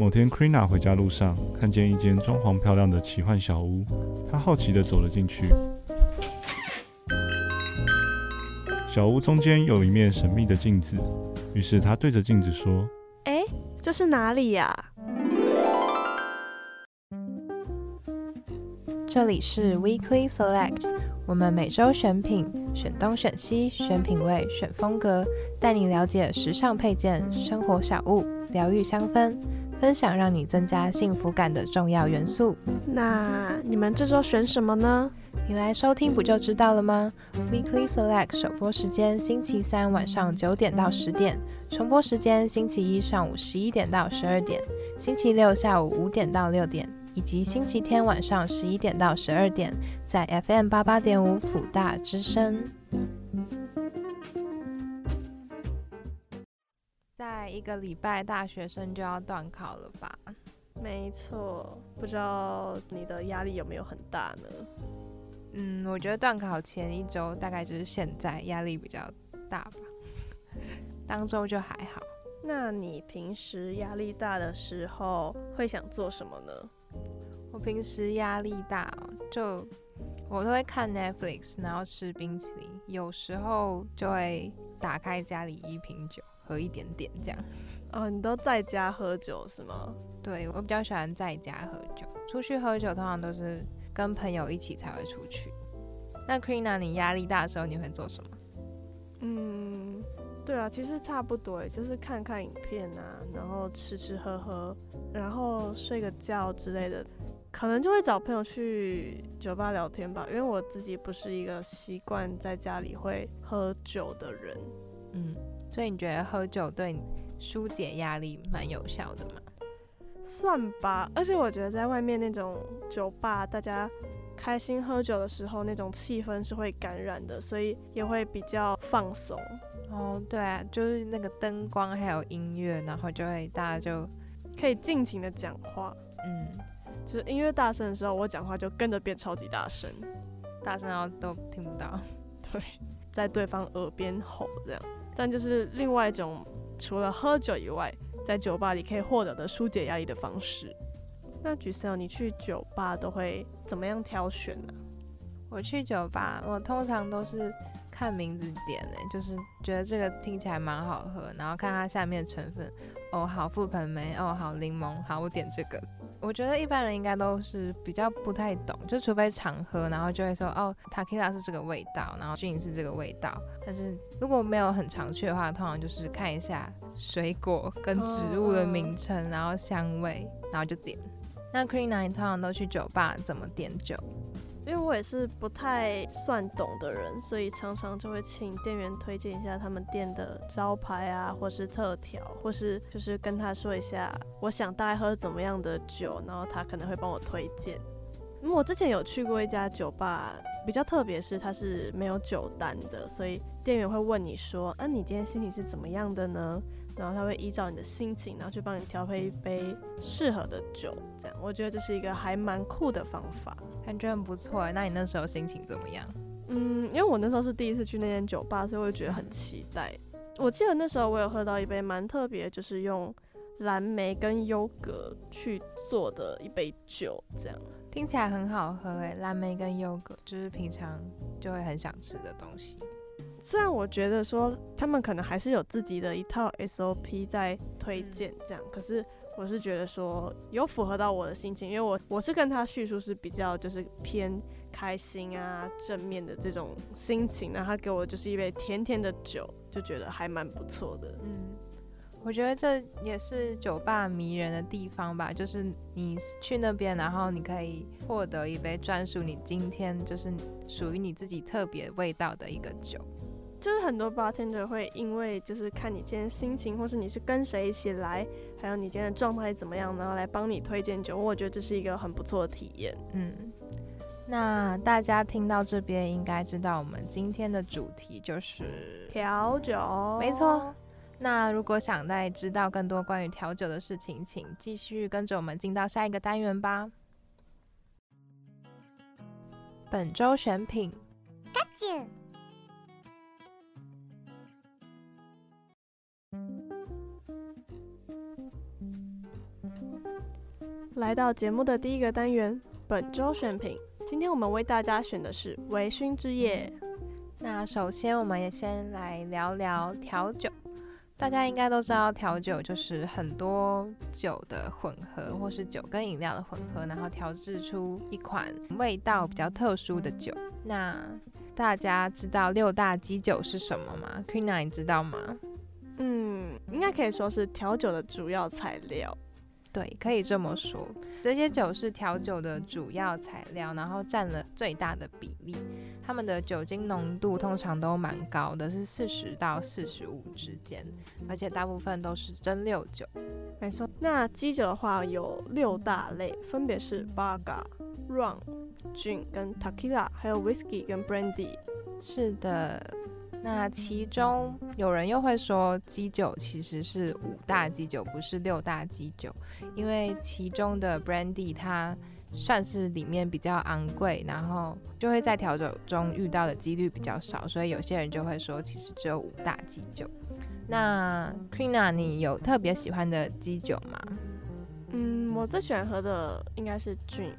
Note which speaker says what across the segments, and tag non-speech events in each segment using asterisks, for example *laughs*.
Speaker 1: 某天，Krina 回家路上看见一间装潢漂亮的奇幻小屋，她好奇地走了进去。小屋中间有一面神秘的镜子，于是她对着镜子说：“
Speaker 2: 哎，这是哪里呀？”
Speaker 3: 这里是 Weekly Select，我们每周选品，选东选西，选品味，选风格，带你了解时尚配件、生活小物、疗愈香氛，分享让你增加幸福感的重要元素。
Speaker 2: 那你们这周选什么呢？
Speaker 3: 你来收听不就知道了吗？Weekly Select 首播时间星期三晚上九点到十点，重播时间星期一上午十一点到十二点，星期六下午五点到六点。以及星期天晚上十一点到十二点，在 FM 八八点五辅大之声。在一个礼拜，大学生就要断考了吧？
Speaker 2: 没错，不知道你的压力有没有很大呢？
Speaker 3: 嗯，我觉得断考前一周大概就是现在压力比较大吧，当周就还好。
Speaker 2: 那你平时压力大的时候会想做什么呢？
Speaker 3: 我平时压力大，就我都会看 Netflix，然后吃冰淇淋，有时候就会打开家里一瓶酒喝一点点这样。
Speaker 2: 哦，你都在家喝酒是吗？
Speaker 3: 对，我比较喜欢在家喝酒，出去喝酒通常都是跟朋友一起才会出去。那 Krina，你压力大的时候你会做什么？
Speaker 2: 嗯，对啊，其实差不多，就是看看影片啊，然后吃吃喝喝，然后睡个觉之类的。可能就会找朋友去酒吧聊天吧，因为我自己不是一个习惯在家里会喝酒的人。
Speaker 3: 嗯，所以你觉得喝酒对疏解压力蛮有效的吗？
Speaker 2: 算吧，而且我觉得在外面那种酒吧，大家开心喝酒的时候，那种气氛是会感染的，所以也会比较放松。
Speaker 3: 哦，对啊，就是那个灯光还有音乐，然后就会大家就
Speaker 2: 可以尽情的讲话。嗯。就是音乐大声的时候，我讲话就跟着变超级大声，
Speaker 3: 大声到都听不到。*laughs*
Speaker 2: 对，在对方耳边吼这样。但就是另外一种，除了喝酒以外，在酒吧里可以获得的疏解压力的方式。那橘色，你去酒吧都会怎么样挑选呢？
Speaker 3: 我去酒吧，我通常都是看名字点诶，就是觉得这个听起来蛮好喝，然后看它下面的成分。哦，好覆盆梅，哦，好柠檬，好，我点这个。我觉得一般人应该都是比较不太懂，就除非常喝，然后就会说哦，Takita 是这个味道，然后 Gin 是这个味道。但是如果没有很常去的话，通常就是看一下水果跟植物的名称，然后香味，然后就点。那 Queen 你通常都去酒吧怎么点酒？
Speaker 2: 因为我也是不太算懂的人，所以常常就会请店员推荐一下他们店的招牌啊，或是特调，或是就是跟他说一下，我想大概喝怎么样的酒，然后他可能会帮我推荐。因为我之前有去过一家酒吧，比较特别是它是没有酒单的，所以店员会问你说，啊，你今天心情是怎么样的呢？然后他会依照你的心情，然后去帮你调配一杯适合的酒，这样我觉得这是一个还蛮酷的方法，
Speaker 3: 感觉很不错。那你那时候心情怎么样？
Speaker 2: 嗯，因为我那时候是第一次去那间酒吧，所以我觉得很期待。我记得那时候我有喝到一杯蛮特别，就是用蓝莓跟优格去做的一杯酒，这样
Speaker 3: 听起来很好喝诶。蓝莓跟优格就是平常就会很想吃的东西。
Speaker 2: 虽然我觉得说他们可能还是有自己的一套 SOP 在推荐这样，可是我是觉得说有符合到我的心情，因为我我是跟他叙述是比较就是偏开心啊正面的这种心情，然后他给我就是一杯甜甜的酒，就觉得还蛮不错的。
Speaker 3: 嗯，我觉得这也是酒吧迷人的地方吧，就是你去那边，然后你可以获得一杯专属你今天就是属于你自己特别味道的一个酒。
Speaker 2: 就是很多 bartender 会因为就是看你今天心情，或是你是跟谁一起来，还有你今天的状态怎么样，然后来帮你推荐酒。我觉得这是一个很不错的体验。
Speaker 3: 嗯，那大家听到这边应该知道我们今天的主题就是
Speaker 2: 调酒。
Speaker 3: 没错。那如果想再知道更多关于调酒的事情，请继续跟着我们进到下一个单元吧。本周选品。
Speaker 2: 来到节目的第一个单元，本周选品。今天我们为大家选的是微醺之夜。
Speaker 3: 那首先，我们也先来聊聊调酒。大家应该都知道，调酒就是很多酒的混合，或是酒跟饮料的混合，然后调制出一款味道比较特殊的酒。那大家知道六大基酒是什么吗？Queena，你知道吗？
Speaker 2: 嗯，应该可以说是调酒的主要材料。
Speaker 3: 对，可以这么说。这些酒是调酒的主要材料，然后占了最大的比例。它们的酒精浓度通常都蛮高的，是四十到四十五之间，而且大部分都是蒸馏酒。
Speaker 2: 没错。那基酒的话有六大类，分别是 b a g a Rum、Gin 跟 Tequila，还有 Whisky 跟 Brandy。
Speaker 3: 是的。那其中有人又会说，基酒其实是五大基酒，不是六大基酒，因为其中的 brandy 它算是里面比较昂贵，然后就会在调酒中遇到的几率比较少，所以有些人就会说，其实只有五大基酒。那 Queena，你有特别喜欢的基酒吗？
Speaker 2: 嗯，我最喜欢喝的应该是 Gin，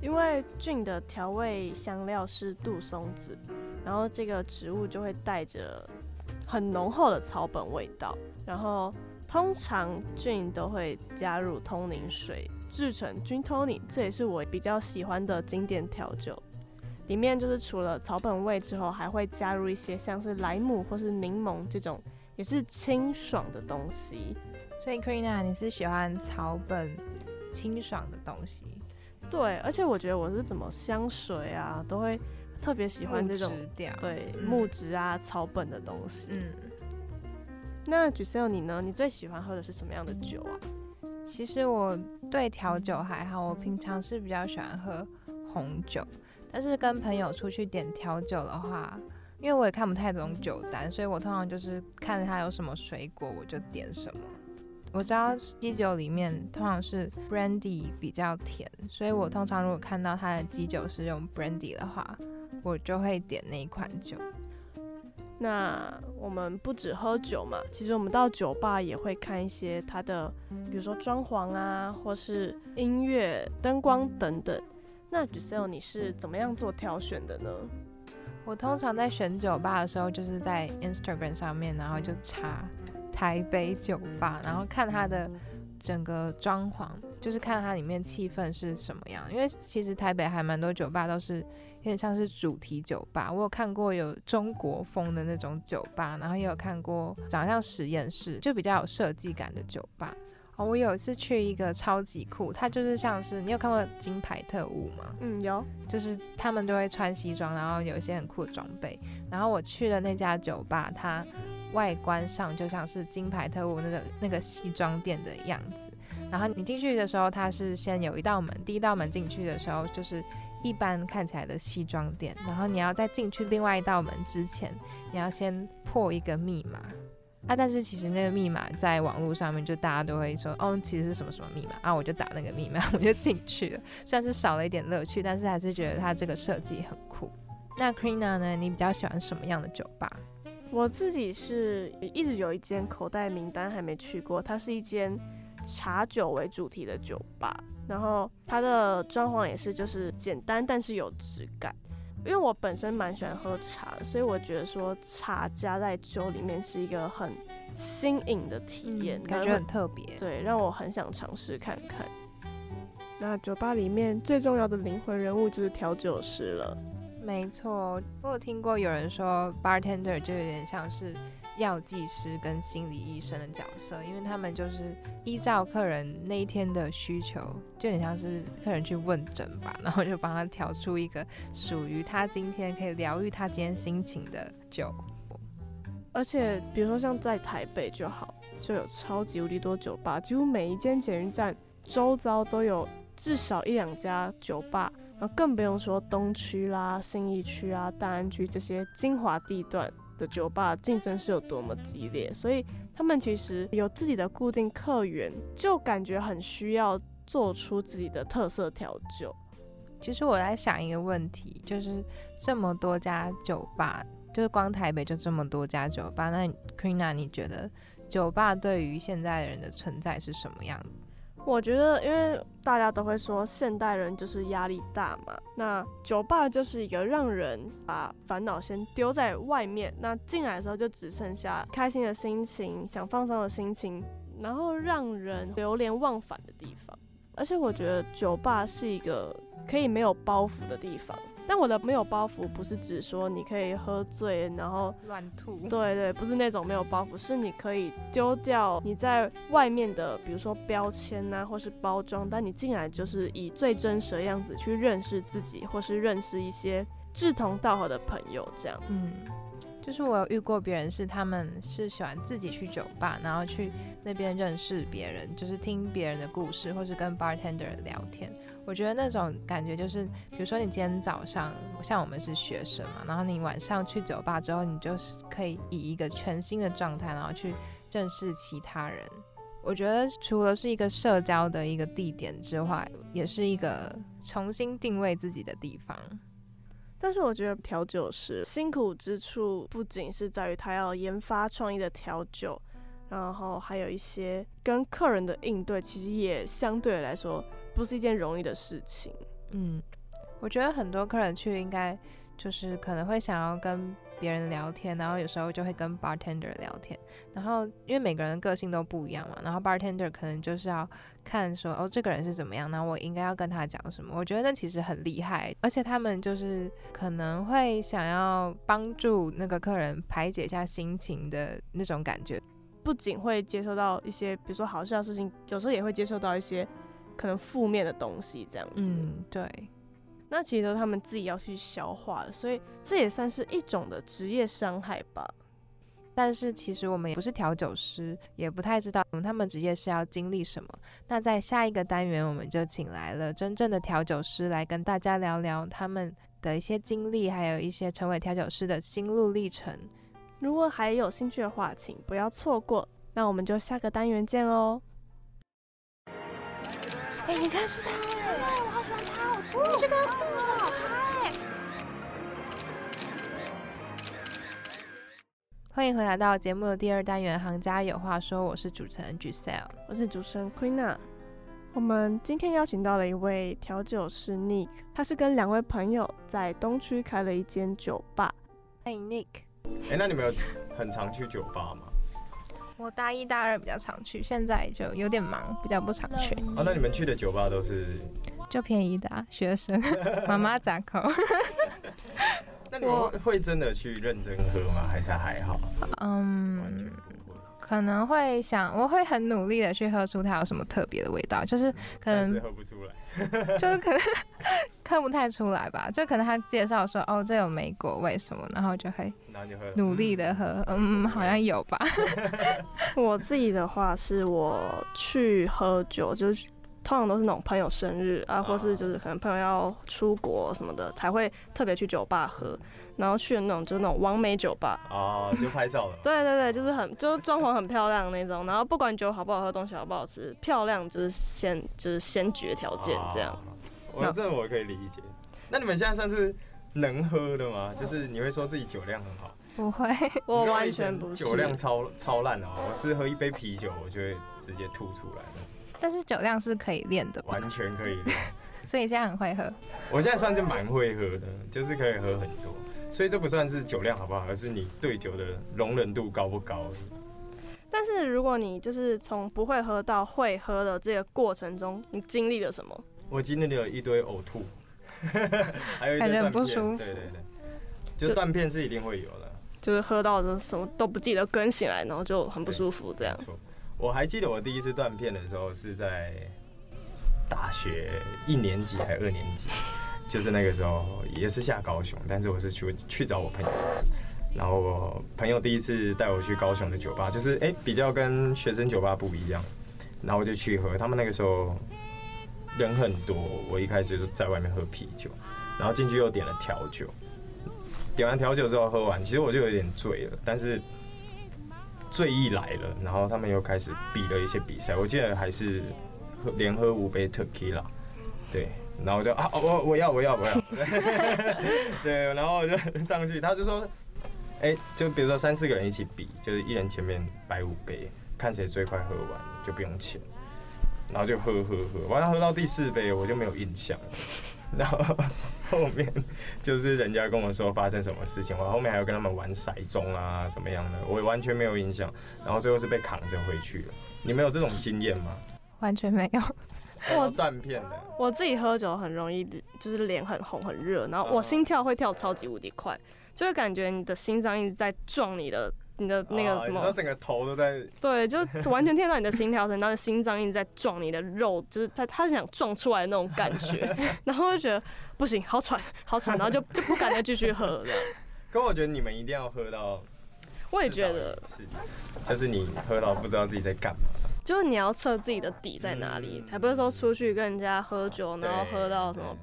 Speaker 2: 因为菌的调味香料是杜松子。然后这个植物就会带着很浓厚的草本味道，然后通常菌都会加入通灵水制成菌通灵这也是我比较喜欢的经典调酒。里面就是除了草本味之后，还会加入一些像是莱姆或是柠檬这种也是清爽的东西。
Speaker 3: 所以，Krina，你是喜欢草本清爽的东西？
Speaker 2: 对，而且我觉得我是怎么香水啊都会。特别喜欢这种对木质啊草本的东西。嗯，那 Giselle 你呢？你最喜欢喝的是什么样的酒啊？
Speaker 3: 其实我对调酒还好，我平常是比较喜欢喝红酒。但是跟朋友出去点调酒的话，因为我也看不太懂酒单，所以我通常就是看它有什么水果我就点什么。我知道鸡酒里面通常是 brandy 比较甜，所以我通常如果看到它的鸡酒是用 brandy 的话。我就会点那一款酒。
Speaker 2: 那我们不止喝酒嘛，其实我们到酒吧也会看一些它的，比如说装潢啊，或是音乐、灯光等等。那 Giselle，你是怎么样做挑选的呢？
Speaker 3: 我通常在选酒吧的时候，就是在 Instagram 上面，然后就查台北酒吧，然后看它的整个装潢，就是看它里面气氛是什么样。因为其实台北还蛮多酒吧都是。有点像是主题酒吧，我有看过有中国风的那种酒吧，然后也有看过长像实验室，就比较有设计感的酒吧。哦，我有一次去一个超级酷，它就是像是你有看过金牌特务吗？
Speaker 2: 嗯，有，
Speaker 3: 就是他们都会穿西装，然后有一些很酷的装备。然后我去的那家酒吧，它外观上就像是金牌特务那个那个西装店的样子。然后你进去的时候，它是先有一道门，第一道门进去的时候就是。一般看起来的西装店，然后你要在进去另外一道门之前，你要先破一个密码啊！但是其实那个密码在网络上面就大家都会说，哦，其实是什么什么密码啊？我就打那个密码，*laughs* 我就进去了。虽然是少了一点乐趣，但是还是觉得它这个设计很酷。那 Krina 呢？你比较喜欢什么样的酒吧？
Speaker 2: 我自己是一直有一间口袋名单还没去过，它是一间。茶酒为主题的酒吧，然后它的装潢也是就是简单，但是有质感。因为我本身蛮喜欢喝茶，所以我觉得说茶加在酒里面是一个很新颖的体验，
Speaker 3: 感觉很特别。
Speaker 2: 对，让我很想尝试看看。那酒吧里面最重要的灵魂人物就是调酒师了。
Speaker 3: 没错，我有听过有人说，bartender 就有点像是。药剂师跟心理医生的角色，因为他们就是依照客人那一天的需求，就很像是客人去问诊吧，然后就帮他调出一个属于他今天可以疗愈他今天心情的酒。
Speaker 2: 而且，比如说像在台北就好，就有超级无敌多酒吧，几乎每一间捷运站周遭都有至少一两家酒吧，然后更不用说东区啦、信义区啊、大安区这些精华地段。的酒吧竞争是有多么激烈，所以他们其实有自己的固定客源，就感觉很需要做出自己的特色调酒。
Speaker 3: 其实我在想一个问题，就是这么多家酒吧，就是光台北就这么多家酒吧，那 Krina 你觉得酒吧对于现在的人的存在是什么样
Speaker 2: 我觉得，因为大家都会说现代人就是压力大嘛，那酒吧就是一个让人把烦恼先丢在外面，那进来的时候就只剩下开心的心情、想放松的心情，然后让人流连忘返的地方。而且我觉得酒吧是一个可以没有包袱的地方。但我的没有包袱不是指说你可以喝醉，然后
Speaker 3: 乱吐。
Speaker 2: 对对，不是那种没有包袱，是你可以丢掉你在外面的，比如说标签呐，或是包装，但你进来就是以最真实的样子去认识自己，或是认识一些志同道合的朋友，这样。
Speaker 3: 嗯。就是我有遇过别人是他们是喜欢自己去酒吧，然后去那边认识别人，就是听别人的故事，或是跟 bartender 聊天。我觉得那种感觉就是，比如说你今天早上像我们是学生嘛，然后你晚上去酒吧之后，你就是可以以一个全新的状态，然后去认识其他人。我觉得除了是一个社交的一个地点之外，也是一个重新定位自己的地方。
Speaker 2: 但是我觉得调酒师辛苦之处不仅是在于他要研发创意的调酒，然后还有一些跟客人的应对，其实也相对来说不是一件容易的事情。
Speaker 3: 嗯，我觉得很多客人去应该就是可能会想要跟。别人聊天，然后有时候就会跟 bartender 聊天，然后因为每个人个性都不一样嘛，然后 bartender 可能就是要看说哦这个人是怎么样，那我应该要跟他讲什么。我觉得那其实很厉害，而且他们就是可能会想要帮助那个客人排解一下心情的那种感觉，
Speaker 2: 不仅会接受到一些比如说好笑的事情，有时候也会接受到一些可能负面的东西这样子。
Speaker 3: 嗯，对。
Speaker 2: 那其实都他们自己要去消化的，所以这也算是一种的职业伤害吧。
Speaker 3: 但是其实我们也不是调酒师，也不太知道他们职业是要经历什么。那在下一个单元，我们就请来了真正的调酒师来跟大家聊聊他们的一些经历，还有一些成为调酒师的心路历程。
Speaker 2: 如果还有兴趣的话，请不要错过。那我们就下个单元见哦。
Speaker 3: 哎，你看是他，
Speaker 4: 真的，我好喜欢他，哦，这个这么好嗨。
Speaker 3: 欢迎回来到节目的第二单元《行家有话说》，我是主持人 Giselle，
Speaker 2: 我是主持人 Queena。我们今天邀请到了一位调酒师 Nick，他是跟两位朋友在东区开了一间酒吧。
Speaker 3: 欢迎 Nick。
Speaker 5: 哎，那你们有很常去酒吧吗？
Speaker 3: 我大一、大二比较常去，现在就有点忙，比较不常去。
Speaker 5: 啊，那你们去的酒吧都是
Speaker 3: 就便宜的啊学生，妈妈砸口。*laughs*
Speaker 5: 那你们会真的去认真喝吗？还是还好？
Speaker 3: 嗯。可能会想，我会很努力的去喝出它有什么特别的味道，就是可能
Speaker 5: 喝不出来，*laughs*
Speaker 3: 就是可能喝不太出来吧。就可能他介绍说，哦，这有莓果味什么，然后就会努力的喝，嗯，好像有吧。*laughs* *laughs*
Speaker 2: 我自己的话是我去喝酒，就是通常都是那种朋友生日啊，或是就是可能朋友要出国什么的，才会特别去酒吧喝。然后去的那种就是那种完美酒吧
Speaker 5: 哦，就拍照了。*laughs*
Speaker 2: 对对对，就是很就是装潢很漂亮那种。然后不管酒好不好喝，东西好不好吃，漂亮就是先就是先决条件这样。
Speaker 5: 我这我可以理解。那你们现在算是能喝的吗？就是你会说自己酒量很好？
Speaker 3: 不会，*laughs*
Speaker 2: 我完全不是。
Speaker 5: 酒量超超烂啊！我是喝一杯啤酒，我就会直接吐出来
Speaker 3: 但是酒量是可以练的，
Speaker 5: 完全可以练。*laughs*
Speaker 3: 所以你现在很会喝。
Speaker 5: 我现在算是蛮会喝的，就是可以喝很多。所以这不算是酒量好不好，而是你对酒的容忍度高不高。
Speaker 2: 但是如果你就是从不会喝到会喝的这个过程中，你经历了什么？
Speaker 5: 我经历了一堆呕吐，*laughs* 还有一堆断片。对对对，就断片是一定会有的。
Speaker 2: 就是喝到的什么都不记得，跟醒来然后就很不舒服这样。
Speaker 5: 我还记得我第一次断片的时候是在大学一年级还是二年级。就是那个时候也是下高雄，但是我是去去找我朋友，然后我朋友第一次带我去高雄的酒吧，就是哎比较跟学生酒吧不一样，然后我就去喝，他们那个时候人很多，我一开始就在外面喝啤酒，然后进去又点了调酒，点完调酒之后喝完，其实我就有点醉了，但是醉意来了，然后他们又开始比了一些比赛，我记得还是喝连喝五杯 tequila，对。然后我就啊，我我要我要我要，*laughs* 对，然后我就上去，他就说，哎，就比如说三四个人一起比，就是一人前面摆五杯，看谁最快喝完就不用钱。然后就喝喝喝，完了喝到第四杯我就没有印象了，然后后面就是人家跟我说发生什么事情，我后面还有跟他们玩骰盅啊什么样的，我完全没有印象，然后最后是被扛着回去了。你们有这种经验吗？
Speaker 3: 完全没有。
Speaker 2: 我
Speaker 5: 断片的，
Speaker 2: 我自己喝酒很容易，就是脸很红很热，然后我心跳会跳超级无敌快，就会感觉你的心脏一直在撞你的你的那个什么
Speaker 5: 哦你说，整个头都在
Speaker 2: 对，就完全听到你的心跳声，然后心脏一直在撞你的肉，就是他他是想撞出来的那种感觉，*laughs* 然后就觉得不行，好喘好喘，然后就就不敢再继续喝了。*laughs*
Speaker 5: 可我觉得你们一定要喝到，
Speaker 2: 我也觉得，
Speaker 5: 就是你喝到不知道自己在干嘛。
Speaker 2: 就是你要测自己的底在哪里，才不是说出去跟人家喝酒，然后喝到什么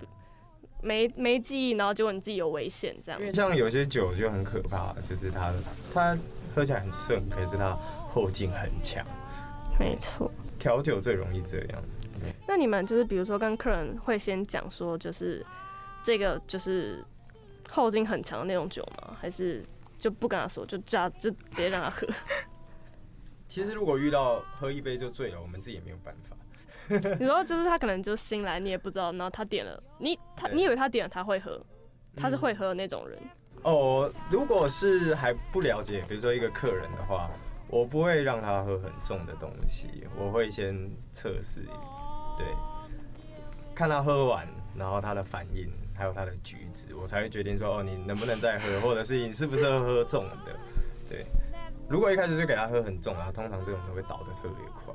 Speaker 2: 没没记忆，然后结果你自己有危险这样
Speaker 5: 因。为像有些酒就很可怕，就是它它喝起来很顺，可是它后劲很强。
Speaker 2: 没错。
Speaker 5: 调酒最容易这样。
Speaker 2: 那你们就是比如说跟客人会先讲说，就是这个就是后劲很强的那种酒吗？还是就不跟他说，就叫就直接让他喝？*laughs*
Speaker 5: 其实如果遇到喝一杯就醉了，我们自己也没有办法。
Speaker 2: 你说 *laughs* 就是他可能就新来，你也不知道，然后他点了，你他你以为他点了他会喝，他是会喝的那种人。
Speaker 5: 哦，如果是还不了解，比如说一个客人的话，我不会让他喝很重的东西，我会先测试，对，看他喝完，然后他的反应，还有他的举止，我才会决定说，哦，你能不能再喝，或者是你是不是喝重的，对。如果一开始就给他喝很重啊，通常这种都会倒得特别快。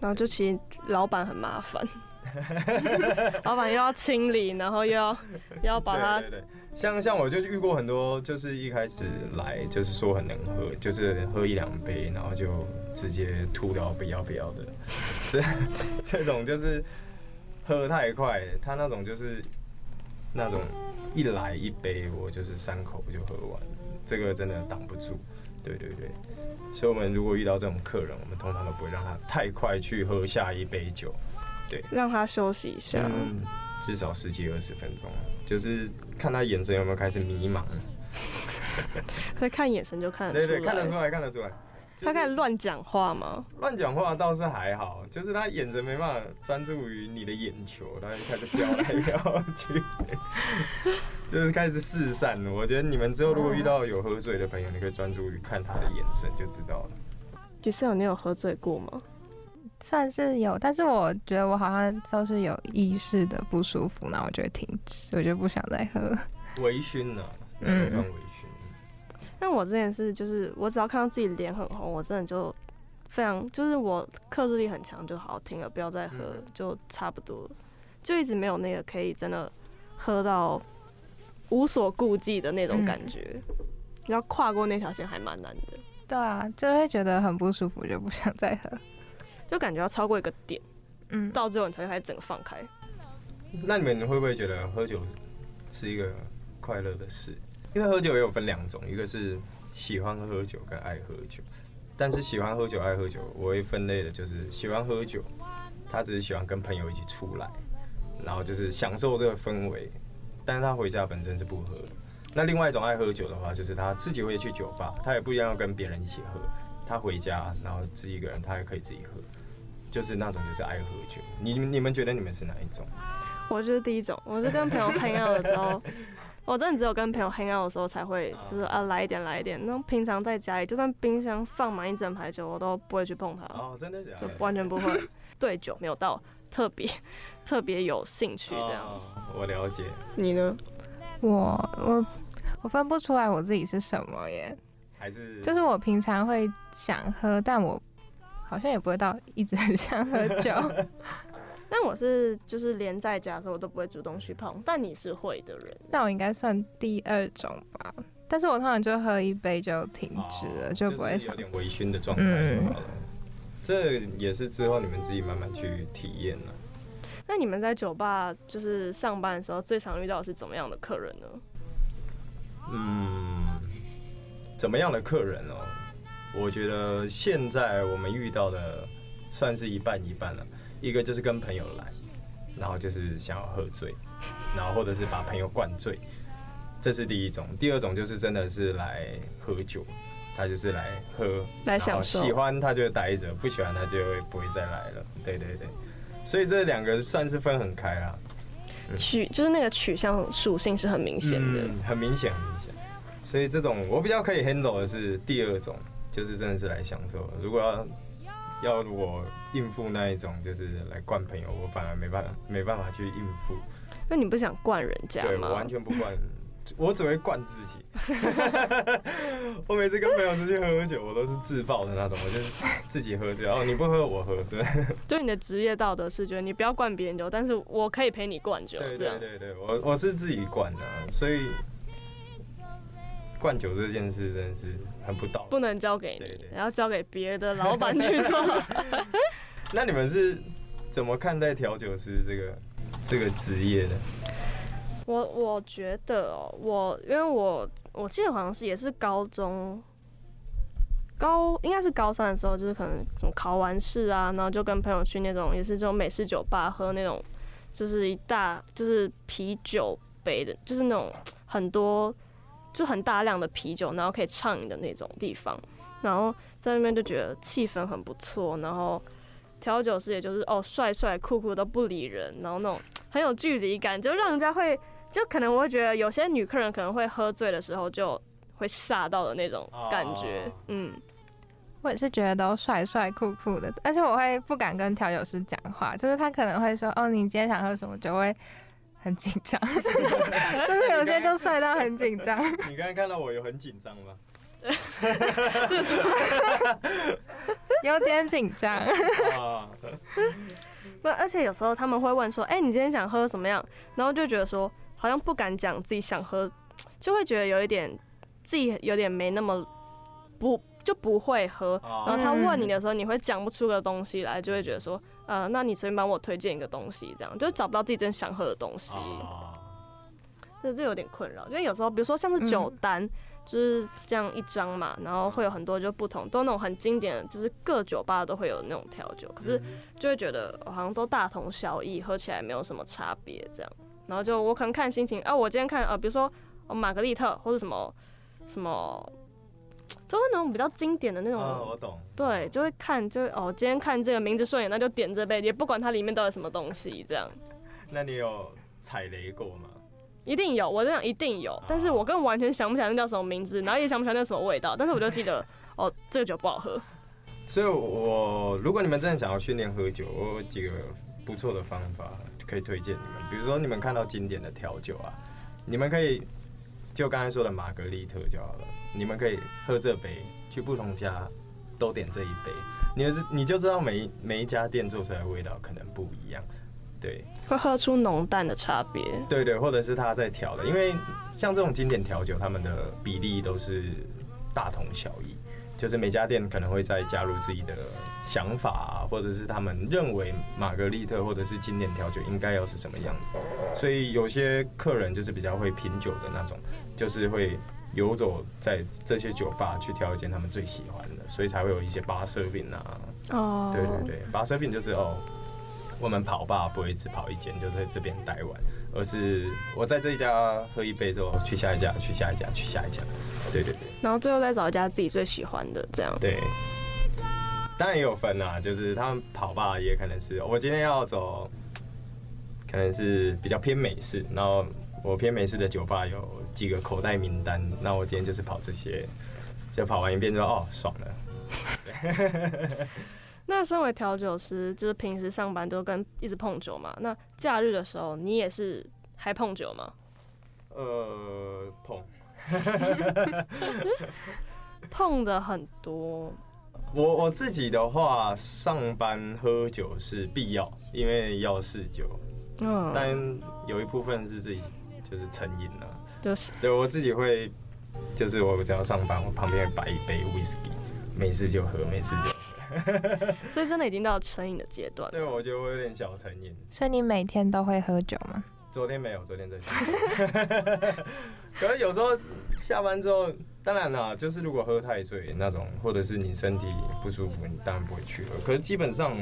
Speaker 2: 然后就其实老板很麻烦，*laughs* 老板又要清理，然后又要 *laughs* 又要把它
Speaker 5: 对对对，像像我就遇过很多，就是一开始来就是说很能喝，就是喝一两杯，然后就直接吐掉不要不要的，*laughs* 这这种就是喝太快，他那种就是那种一来一杯我就是三口就喝完，这个真的挡不住。对对对，所以我们如果遇到这种客人，我们通常都不会让他太快去喝下一杯酒。
Speaker 2: 让他休息一下。
Speaker 5: 嗯，至少十几二十分钟，就是看他眼神有没有开始迷茫。*laughs*
Speaker 2: 他看眼神就看得出来。
Speaker 5: 对对，看得出来，看得出来。就是
Speaker 2: 他开始乱讲话吗？
Speaker 5: 乱讲话倒是还好，就是他眼神没办法专注于你的眼球，他就开始飘来飘去，*laughs* 就是开始四散。我觉得你们之后如果遇到有喝醉的朋友，你可以专注于看他的眼神就知道了。
Speaker 2: 橘色，你有喝醉过吗？
Speaker 3: 算是有，但是我觉得我好像都是有意识的不舒服，然后我就会停止，我就不想再喝。*laughs*
Speaker 5: 微醺呢、啊，那
Speaker 3: 嗯
Speaker 5: 种算微醺。
Speaker 2: 但我之前是就是我只要看到自己脸很红，我真的就非常就是我克制力很强，就好停了，不要再喝，
Speaker 5: 嗯
Speaker 2: 就差不多了，就一直没有那个可以真的喝到无所顾忌的那种感觉。要跨过那条线还蛮难的，
Speaker 3: 对啊，就会觉得很不舒服，就不想再喝。
Speaker 2: 就感觉要超过一个点，
Speaker 3: 嗯，
Speaker 2: 到最后你才会开始整个放开。
Speaker 5: 那你们会不会觉得喝酒是一个快乐的事？因为喝酒也有分两种，一个是喜欢喝酒跟爱喝酒。但是喜欢喝酒、爱喝酒，我会分类的就是喜欢喝酒，他只是喜欢跟朋友一起出来，然后就是享受这个氛围，但是他回家本身是不喝的。那另外一种爱喝酒的话，就是他自己会去酒吧，他也不一定要跟别人一起喝，他回家然后自己一个人，他也可以自己喝，就是那种就是爱喝酒。你你们觉得你们是哪一种？
Speaker 2: 我就是第一种，我是跟朋友 hang out 的时候，*laughs* 我真的只有跟朋友 hang out 的时候才会，就是啊来一点来一点。那种平常在家里，就算冰箱放满一整排酒，我都不会去碰它，
Speaker 5: 哦，真的假
Speaker 2: 就
Speaker 5: 的？
Speaker 2: 完全不会对酒没有到特别特别有兴趣这样。
Speaker 5: 哦我了解。
Speaker 2: 你呢？
Speaker 3: 我我我分不出来我自己是什么耶，
Speaker 5: 还是
Speaker 3: 就是我平常会想喝，但我好像也不会到一直很 *laughs* 想喝酒。*laughs*
Speaker 2: 但我是就是连在家的时候我都不会主动去碰，但你是会的人。
Speaker 3: 那我应该算第二种吧，但是我通常就喝一杯就停止了，
Speaker 5: 哦
Speaker 3: 就不会想
Speaker 5: 有。点微醺的状态就好了。这也是之后你们自己慢慢去体验了。
Speaker 2: 那你们在酒吧就是上班的时候，最常遇到的是怎么样的客人呢？
Speaker 5: 嗯，怎么样的客人哦？我觉得现在我们遇到的算是一半一半了。一个就是跟朋友来，然后就是想要喝醉，然后或者是把朋友灌醉，这是第一种。第二种就是真的是来喝酒，他就是来喝，
Speaker 2: 来享受
Speaker 5: 喜欢他就待着，不喜欢他就会不会再来了。对对对，所以这两个算是分很开啦。
Speaker 2: 取就是那个取向属性是很明显的。
Speaker 5: 嗯，很明显，很明显。所以这种我比较可以 handle 的是第二种，就是真的是来享受。如果要要我应付那一种，就是来灌朋友，我反而没办法没办法去应付。
Speaker 2: 因为你不想灌人家嘛
Speaker 5: 对我，完全不灌，我只会灌自己。*laughs* 我每次跟朋友出去喝酒，我都是自爆的那种，我就是自己喝醉。哦，你不喝我喝，对 *laughs*
Speaker 2: 就你的职业道德是觉得你不要灌别人酒，但是我可以陪你灌酒，
Speaker 5: 对对对对，我我是自己灌的啊，所以灌酒这件事真的是很不道德。
Speaker 2: 不能交给你
Speaker 5: 对对，
Speaker 2: 然后交给别的老板去做。*laughs*
Speaker 5: 那你们是怎么看待调酒师这个这个职业的？
Speaker 2: 我我觉得哦，我因为我我记得好像是也是高中高应该是高三的时候，就是可能什么考完试啊，然后就跟朋友去那种也是这种美式酒吧喝那种，就是一大就是啤酒杯的，就是那种很多就很大量的啤酒，然后可以畅饮的那种地方，然后在那边就觉得气氛很不错，然后调酒师也就是哦帅帅酷酷都不理人，然后那种很有距离感，就让人家会就可能我会觉得有些女客人可能会喝醉的时候就会吓到的那种感觉，
Speaker 5: 哦
Speaker 2: 嗯，
Speaker 3: 我也是觉得都帅帅酷酷的，而且我会不敢跟调酒师讲话，就是他可能会说：“哦，你今天想喝什么？”就会很紧张，*laughs* *laughs* 就是有些就帅到很紧张。
Speaker 5: 你刚才看到我有很紧张吗？*laughs*
Speaker 3: 有点紧张。
Speaker 5: 啊，
Speaker 2: 不，而且有时候他们会问说：“哎、你今天想喝什么样？”然后就觉得说好像不敢讲自己想喝，就会觉得有一点自己有点没那么不就不会喝。
Speaker 5: 哦
Speaker 2: 然后他问你的时候，你会讲不出个东西来，就会觉得说：“呃，那你随便帮我推荐一个东西，这样就找不到自己真想喝的东西。
Speaker 5: 哦
Speaker 2: 这这有点困扰，就是有时候，比如说像是酒单，就是这样一张嘛，然后会有很多就不同，都那种很经典的，就是各酒吧都会有那种调酒，可是就会觉得哦好像都大同小异，喝起来没有什么差别这样。然后就我可能看心情，啊，我今天看呃，比如说、哦、玛格丽特或者什么什么，*tsk* 都是那种比较经典的那种。
Speaker 5: 哦，我懂。
Speaker 2: 对，就会看，就会哦，今天看这个名字顺眼，那就点这杯，也不管它里面都有什么东西，这样
Speaker 5: 那你有踩雷过吗？
Speaker 2: 一定有，我这样一定有，但是我根本完全想不起来那叫什么名字，然后也想不起来那什么味道，但是我就记得哦，这个酒不好喝，
Speaker 5: 所以我，如果你们真的想要训练喝酒，我有几个不错的方法可以推荐你们。比如说，你们看到经典的调酒啊，你们可以就刚才说的玛格丽特就好了，你们可以喝这杯，去不同家都点这一杯，你就是你就知道每一每一家店做出来的味道可能不一样。对
Speaker 2: 会喝出浓淡的差别。
Speaker 5: 对对，或者是他在调的，因为像这种经典调酒，他们的比例都是大同小异。就是每家店可能会再加入自己的想法啊，或者是他们认为玛格丽特或者是经典调酒应该要是什么样子，所以有些客人就是比较会品酒的那种，就是会游走在这些酒吧去挑一间他们最喜欢的，所以才会有一些巴舍饼啊，
Speaker 2: 哦，
Speaker 5: 对对对，巴舍饼就是哦，我们跑吧不会只跑一间，就在这边待完，而是我在这一家喝一杯之后去下一家，去下一家，去下一家，对对对。
Speaker 2: 然后最后再找一家自己最喜欢的，这样。
Speaker 5: 对，当然也有分啦，就是他们跑吧也可能是我今天要走，可能是比较偏美式，然后我偏美式的酒吧有几个口袋名单，那我今天就是跑这些，就跑完一遍之后哦爽了。*laughs*
Speaker 2: 那身为调酒师，就是平时上班都跟一直碰酒嘛，那假日的时候你也是还碰酒吗？
Speaker 5: 呃，碰，*laughs* *laughs*
Speaker 2: 碰的很多，
Speaker 5: 我我自己的话，上班喝酒是必要，因为要试酒，
Speaker 2: 嗯，
Speaker 5: 但有一部分是自己就是成瘾了。
Speaker 2: 就是
Speaker 5: 对我自己会，就是我只要上班，我旁边会摆一杯 whisky，没事就喝，没事就喝。*laughs*
Speaker 2: 所以真的已经到成瘾的阶段。
Speaker 5: 对，我觉得我有点小成瘾。
Speaker 3: 所以你每天都会喝酒吗？
Speaker 5: 昨天没有，昨天在。*laughs* 可是有时候下班之后，当然啦，就是如果喝太醉那种，或者是你身体不舒服，你当然不会去了。可是基本上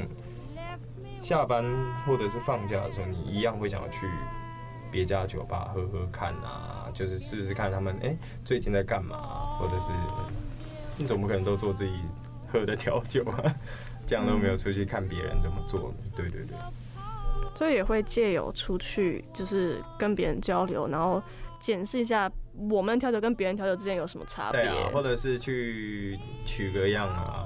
Speaker 5: 下班或者是放假的时候，你一样会想要去别家酒吧喝喝看啊，就是试试看他们哎、最近在干嘛，或者是你总不可能都做自己喝的调酒啊，这样都没有出去看别人怎么做。对对对。
Speaker 2: 所以也会借由出去，就是跟别人交流，然后检视一下我们调酒跟别人调酒之间有什么差别。
Speaker 5: 对啊，或者是去取个样啊，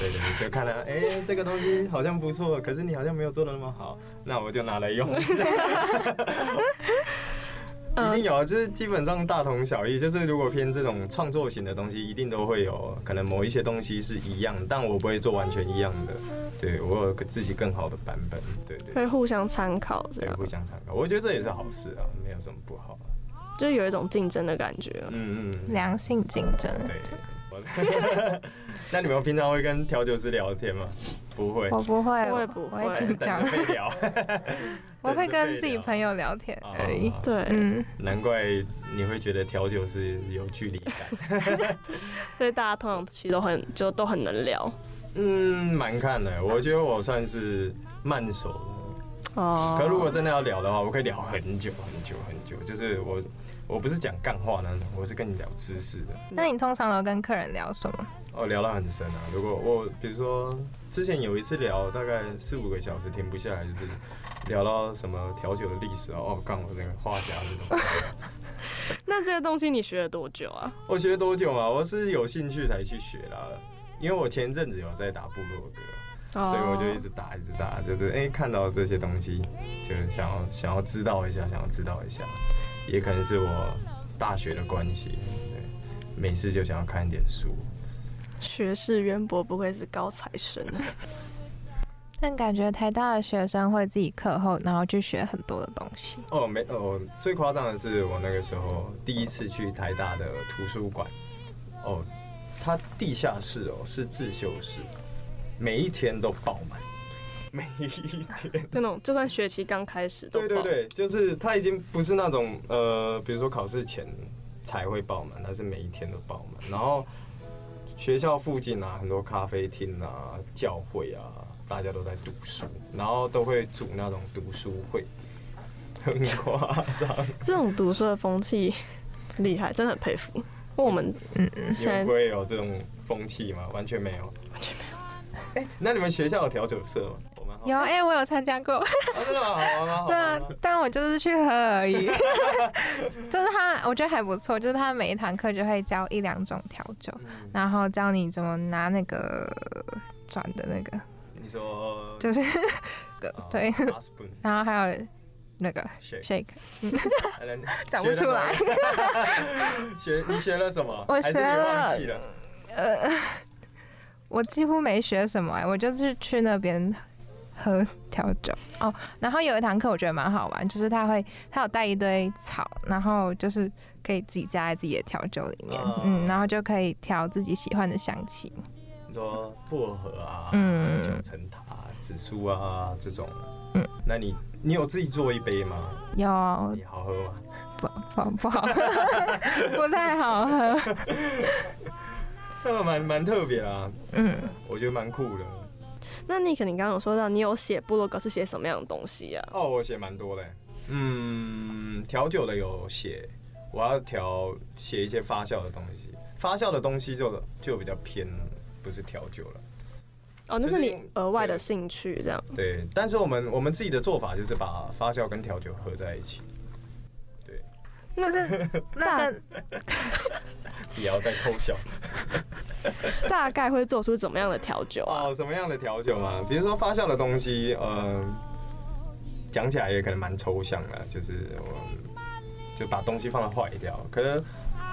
Speaker 5: 对对，就看到哎、这个东西好像不错，可是你好像没有做的那么好，那我就拿来用。*laughs* 一定有啊，就是基本上大同小异。就是如果偏这种创作型的东西，一定都会有可能某一些东西是一样，但我不会做完全一样的。对我有个自己更好的版本，对对
Speaker 2: 会互相参考，
Speaker 5: 对，互相参考。我觉得这也是好事啊，没有什么不好。
Speaker 2: 就是有一种竞争的感觉。
Speaker 5: 嗯嗯，
Speaker 3: 良性竞争。
Speaker 5: 对。*laughs* 我那你们平常会跟调酒师聊天吗？不会，
Speaker 3: 我不会，
Speaker 2: 我也不
Speaker 3: 我
Speaker 2: 会
Speaker 3: 会紧张
Speaker 5: 等，着被聊。*laughs*
Speaker 3: 我会跟自己朋
Speaker 5: 友。
Speaker 3: 聊天而已。
Speaker 5: 哦
Speaker 2: 对，
Speaker 3: 嗯，
Speaker 5: 难怪你会觉得调酒师有距离感。*laughs*
Speaker 2: 所以大家通常其实都很就都很能聊。
Speaker 5: 嗯，蛮看的。我觉得我算是慢熟的。
Speaker 2: 哦
Speaker 5: 可如果真的要聊的话，我可以聊很久很久很久。就是我，我不是讲干话那种，我是跟你聊知识的。
Speaker 3: 那你通常都跟客人聊什么？
Speaker 5: 哦，聊到很深啊。如果我比如说之前有一次聊大概四五个小时停不下来，就是聊到什么调酒的历史啊，哦，干我 *laughs* 这个画家这种。
Speaker 2: 那这些东西你学了多久啊？
Speaker 5: 我学多久啊？我是有兴趣才去学啦，因为我前阵子有在打部落格，所以我就一直打一直打，就是哎、看到这些东西，就是想要想要知道一下，想要知道一下，也可能是我大学的关系，对，没事就想要看一点书。
Speaker 2: 学识渊博，不愧是高材生。
Speaker 3: 但感觉台大的学生会自己课后，然后去学很多的东西。
Speaker 5: 哦，没哦，最夸张的是我那个时候第一次去台大的图书馆，哦，它地下室哦是自修室，每一天都爆满，每一天。*laughs*
Speaker 2: 这种就算学期刚开始都爆，
Speaker 5: 对对对，就是他已经不是那种呃，比如说考试前才会爆满，他是每一天都爆满。然后学校附近啊，很多咖啡厅啊、教会啊，大家都在读书，然后都会组那种读书会，很夸张。
Speaker 2: 这种读书的风气厉害，真的很佩服。我们
Speaker 3: 嗯嗯，
Speaker 5: 你
Speaker 2: 现在
Speaker 5: 不会有这种风气吗？完全没有，完全没有。哎、那你们学校有调酒社吗？我们
Speaker 3: 有哎、我有参加过。
Speaker 5: 啊，真的吗好玩吗？好
Speaker 3: 对啊？，但我就是去喝而已。*laughs* 就是他，我觉得还不错，就是他每一堂课就会教一两种调酒，
Speaker 5: 嗯
Speaker 3: 然后教你怎么拿那个转的那个，
Speaker 5: 你说
Speaker 3: 就是
Speaker 5: 哦 *laughs*
Speaker 3: 对，*laughs* 然后还有那个
Speaker 5: 你
Speaker 3: 讲不出来。
Speaker 5: 学你学了什么？
Speaker 3: 我学了？呃，我几乎没学什么哎、我就是去那边喝调酒哦。然后有一堂课我觉得蛮好玩，就是他会他有带一堆草，然后就是可以自己加在自己的调酒里面，
Speaker 5: 哦
Speaker 3: 嗯，然后就可以调自己喜欢的香气。
Speaker 5: 你说薄荷啊，
Speaker 3: 嗯
Speaker 5: 九层塔、紫苏啊这种，
Speaker 3: 嗯，
Speaker 5: 那你你有自己做一杯吗？
Speaker 3: 有
Speaker 5: 你好喝吗？
Speaker 3: 不不不好，*laughs* 不太好喝。*laughs*
Speaker 5: 那 *laughs* 蛮蛮特别啊，
Speaker 3: 嗯，
Speaker 5: 我觉得蛮酷的。
Speaker 2: 那你肯定刚刚有说到，你有写部落格是写什么样的东西啊？
Speaker 5: 哦，我写蛮多的。嗯，调酒的有写，我要调写一些发酵的东西，发酵的东西就就比较偏不是调酒了。
Speaker 2: 哦，那
Speaker 5: 是是
Speaker 2: 你额外的兴趣这样。
Speaker 5: 对，但是我们我们自己的做法就是把发酵跟调酒合在一起。对，
Speaker 2: 那是 *laughs*
Speaker 3: 那个
Speaker 5: 不 *laughs* 要再偷笑。*laughs*
Speaker 2: 大概会做出怎么样的调酒啊？
Speaker 5: 哦，什么样的调酒嘛？比如说发酵的东西，呃，讲起来也可能蛮抽象的，就是我就把东西放到坏掉，可是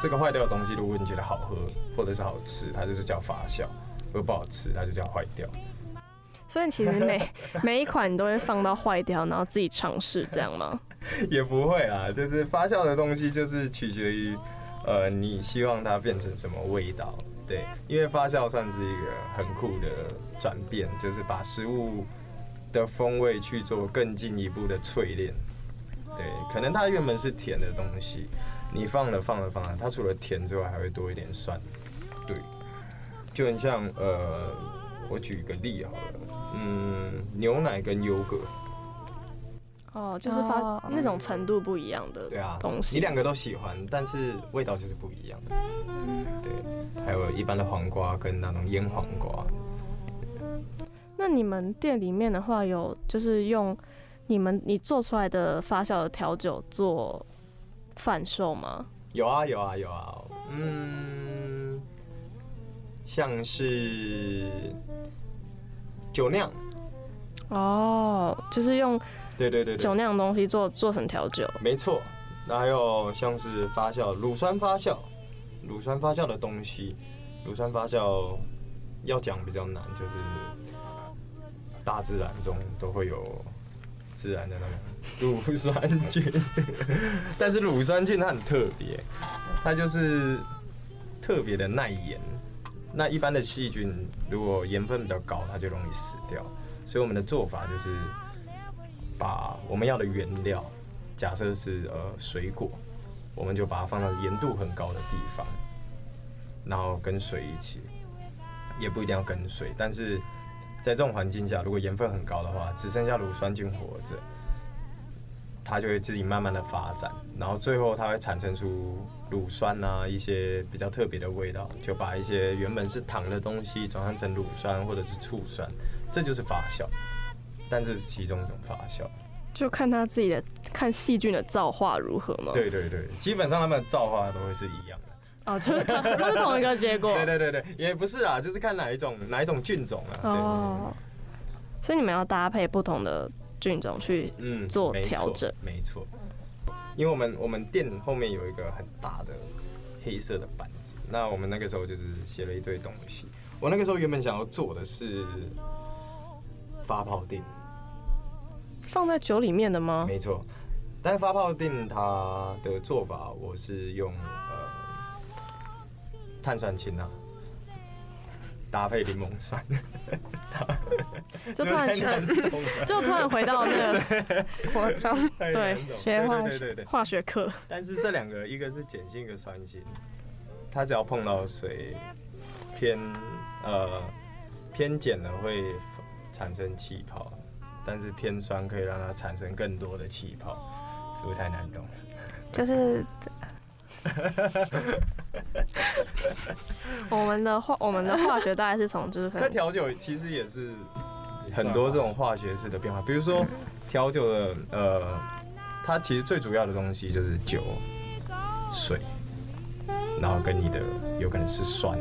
Speaker 5: 这个坏掉的东西，如果你觉得好喝或者是好吃，它就是叫发酵；如果不好吃，它就叫坏掉。
Speaker 2: 所以其实每每一款你都会放到坏掉，然后自己尝试这样吗？*laughs*
Speaker 5: 也不会啦，就是发酵的东西就是取决于，呃，你希望它变成什么味道。对，因为发酵算是一个很酷的转变，就是把食物的风味去做更进一步的淬炼。对，可能它原本是甜的东西，你放了放了放了，它除了甜之外还会多一点酸。对，就很像呃，我举一个例好了，嗯，牛奶跟优格，
Speaker 2: 哦，就是发、
Speaker 3: 哦
Speaker 2: 那种程度不一样的
Speaker 5: 对啊，
Speaker 2: 东西。
Speaker 5: 你两个都喜欢，但是味道就是不一样的。对，还有一般的黄瓜跟那种腌黄瓜，
Speaker 2: 那你们店里面的话，有就是用你们你做出来的发酵的调酒做贩售吗？
Speaker 5: 有啊有啊有啊，嗯，像是酒酿，
Speaker 2: 哦，就是用
Speaker 5: 对对对对，
Speaker 2: 酒酿的东西做做成调酒。
Speaker 5: 没错。那还有像是发酵乳酸发酵，乳酸发酵的东西，乳酸发酵要讲比较难，就是大自然中都会有自然的那种乳酸菌，*laughs* 但是乳酸菌它很特别，它就是特别的耐盐。那一般的细菌如果盐分比较高，它就容易死掉。所以我们的做法就是把我们要的原料，假设是呃水果，我们就把它放到盐度很高的地方，然后跟水一起，也不一定要跟水，但是在这种环境下，如果盐分很高的话，只剩下乳酸菌活着，它就会自己慢慢的发展，然后最后它会产生出乳酸啊一些比较特别的味道，就把一些原本是糖的东西转换成乳酸或者是醋酸，这就是发酵，但这是其中一种发酵。
Speaker 2: 就看他自己的看细菌的造化如何嘛？，
Speaker 5: 对对对，基本上他们的造化都会是一样的。
Speaker 2: 哦，就是同都是同一个结果。
Speaker 5: 对对对对，也不是啊，就是看哪一种哪一种菌种啊。对
Speaker 2: 哦，所以你们要搭配不同的菌种去
Speaker 5: 嗯
Speaker 2: 做调整
Speaker 5: 没错。因为我们我们店后面有一个很大的黑色的板子，那我们那个时候就是写了一堆东西。我那个时候原本想要做的是发泡锭，
Speaker 2: 放在酒里面的吗？
Speaker 5: 没错，但是发泡定它的做法，我是用呃碳酸氢啊，搭配柠檬酸，*laughs*
Speaker 2: 就突然 *laughs* 就突然回到那个
Speaker 3: 活中 *laughs*
Speaker 5: 太
Speaker 2: 对
Speaker 3: 学化
Speaker 5: 对对对对对。
Speaker 2: 化学课。
Speaker 5: 但是这两个一个是碱性，一个酸性，它只要碰到水偏呃偏碱的会产生气泡，但是偏酸可以让它产生更多的气泡，是不是太难懂了？
Speaker 3: 就是 *laughs*
Speaker 2: 我们的化我们的化学大概是从就是可能
Speaker 5: 那调酒其实也是很多这种化学式的变化，比如说调酒的呃，它其实最主要的东西就是酒、水，然后跟你的有可能是酸，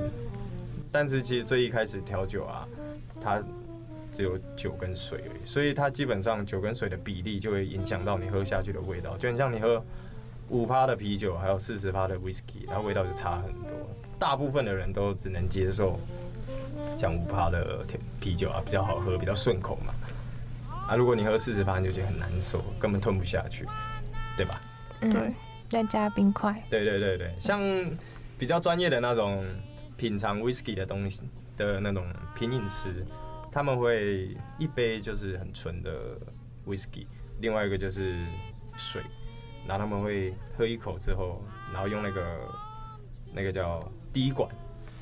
Speaker 5: 但是其实最一开始调酒啊，它只有酒跟水而已，所以它基本上酒跟水的比例就会影响到你喝下去的味道，就很像你喝五趴的啤酒，还有四十趴的 whisky，然后味道就差很多。大部分的人都只能接受像五趴的甜啤酒啊，比较好喝，比较顺口嘛。啊，如果你喝四十趴，你就觉得很难受，根本吞不下去，对吧？
Speaker 3: 嗯
Speaker 2: 对，
Speaker 3: 要加冰块，
Speaker 5: 对对对对，像比较专业的那种品尝 whisky 的东西的那种品饮师，他们会一杯就是很纯的 whisky，另外一个就是水，然后他们会喝一口之后，然后用那个那个叫滴管，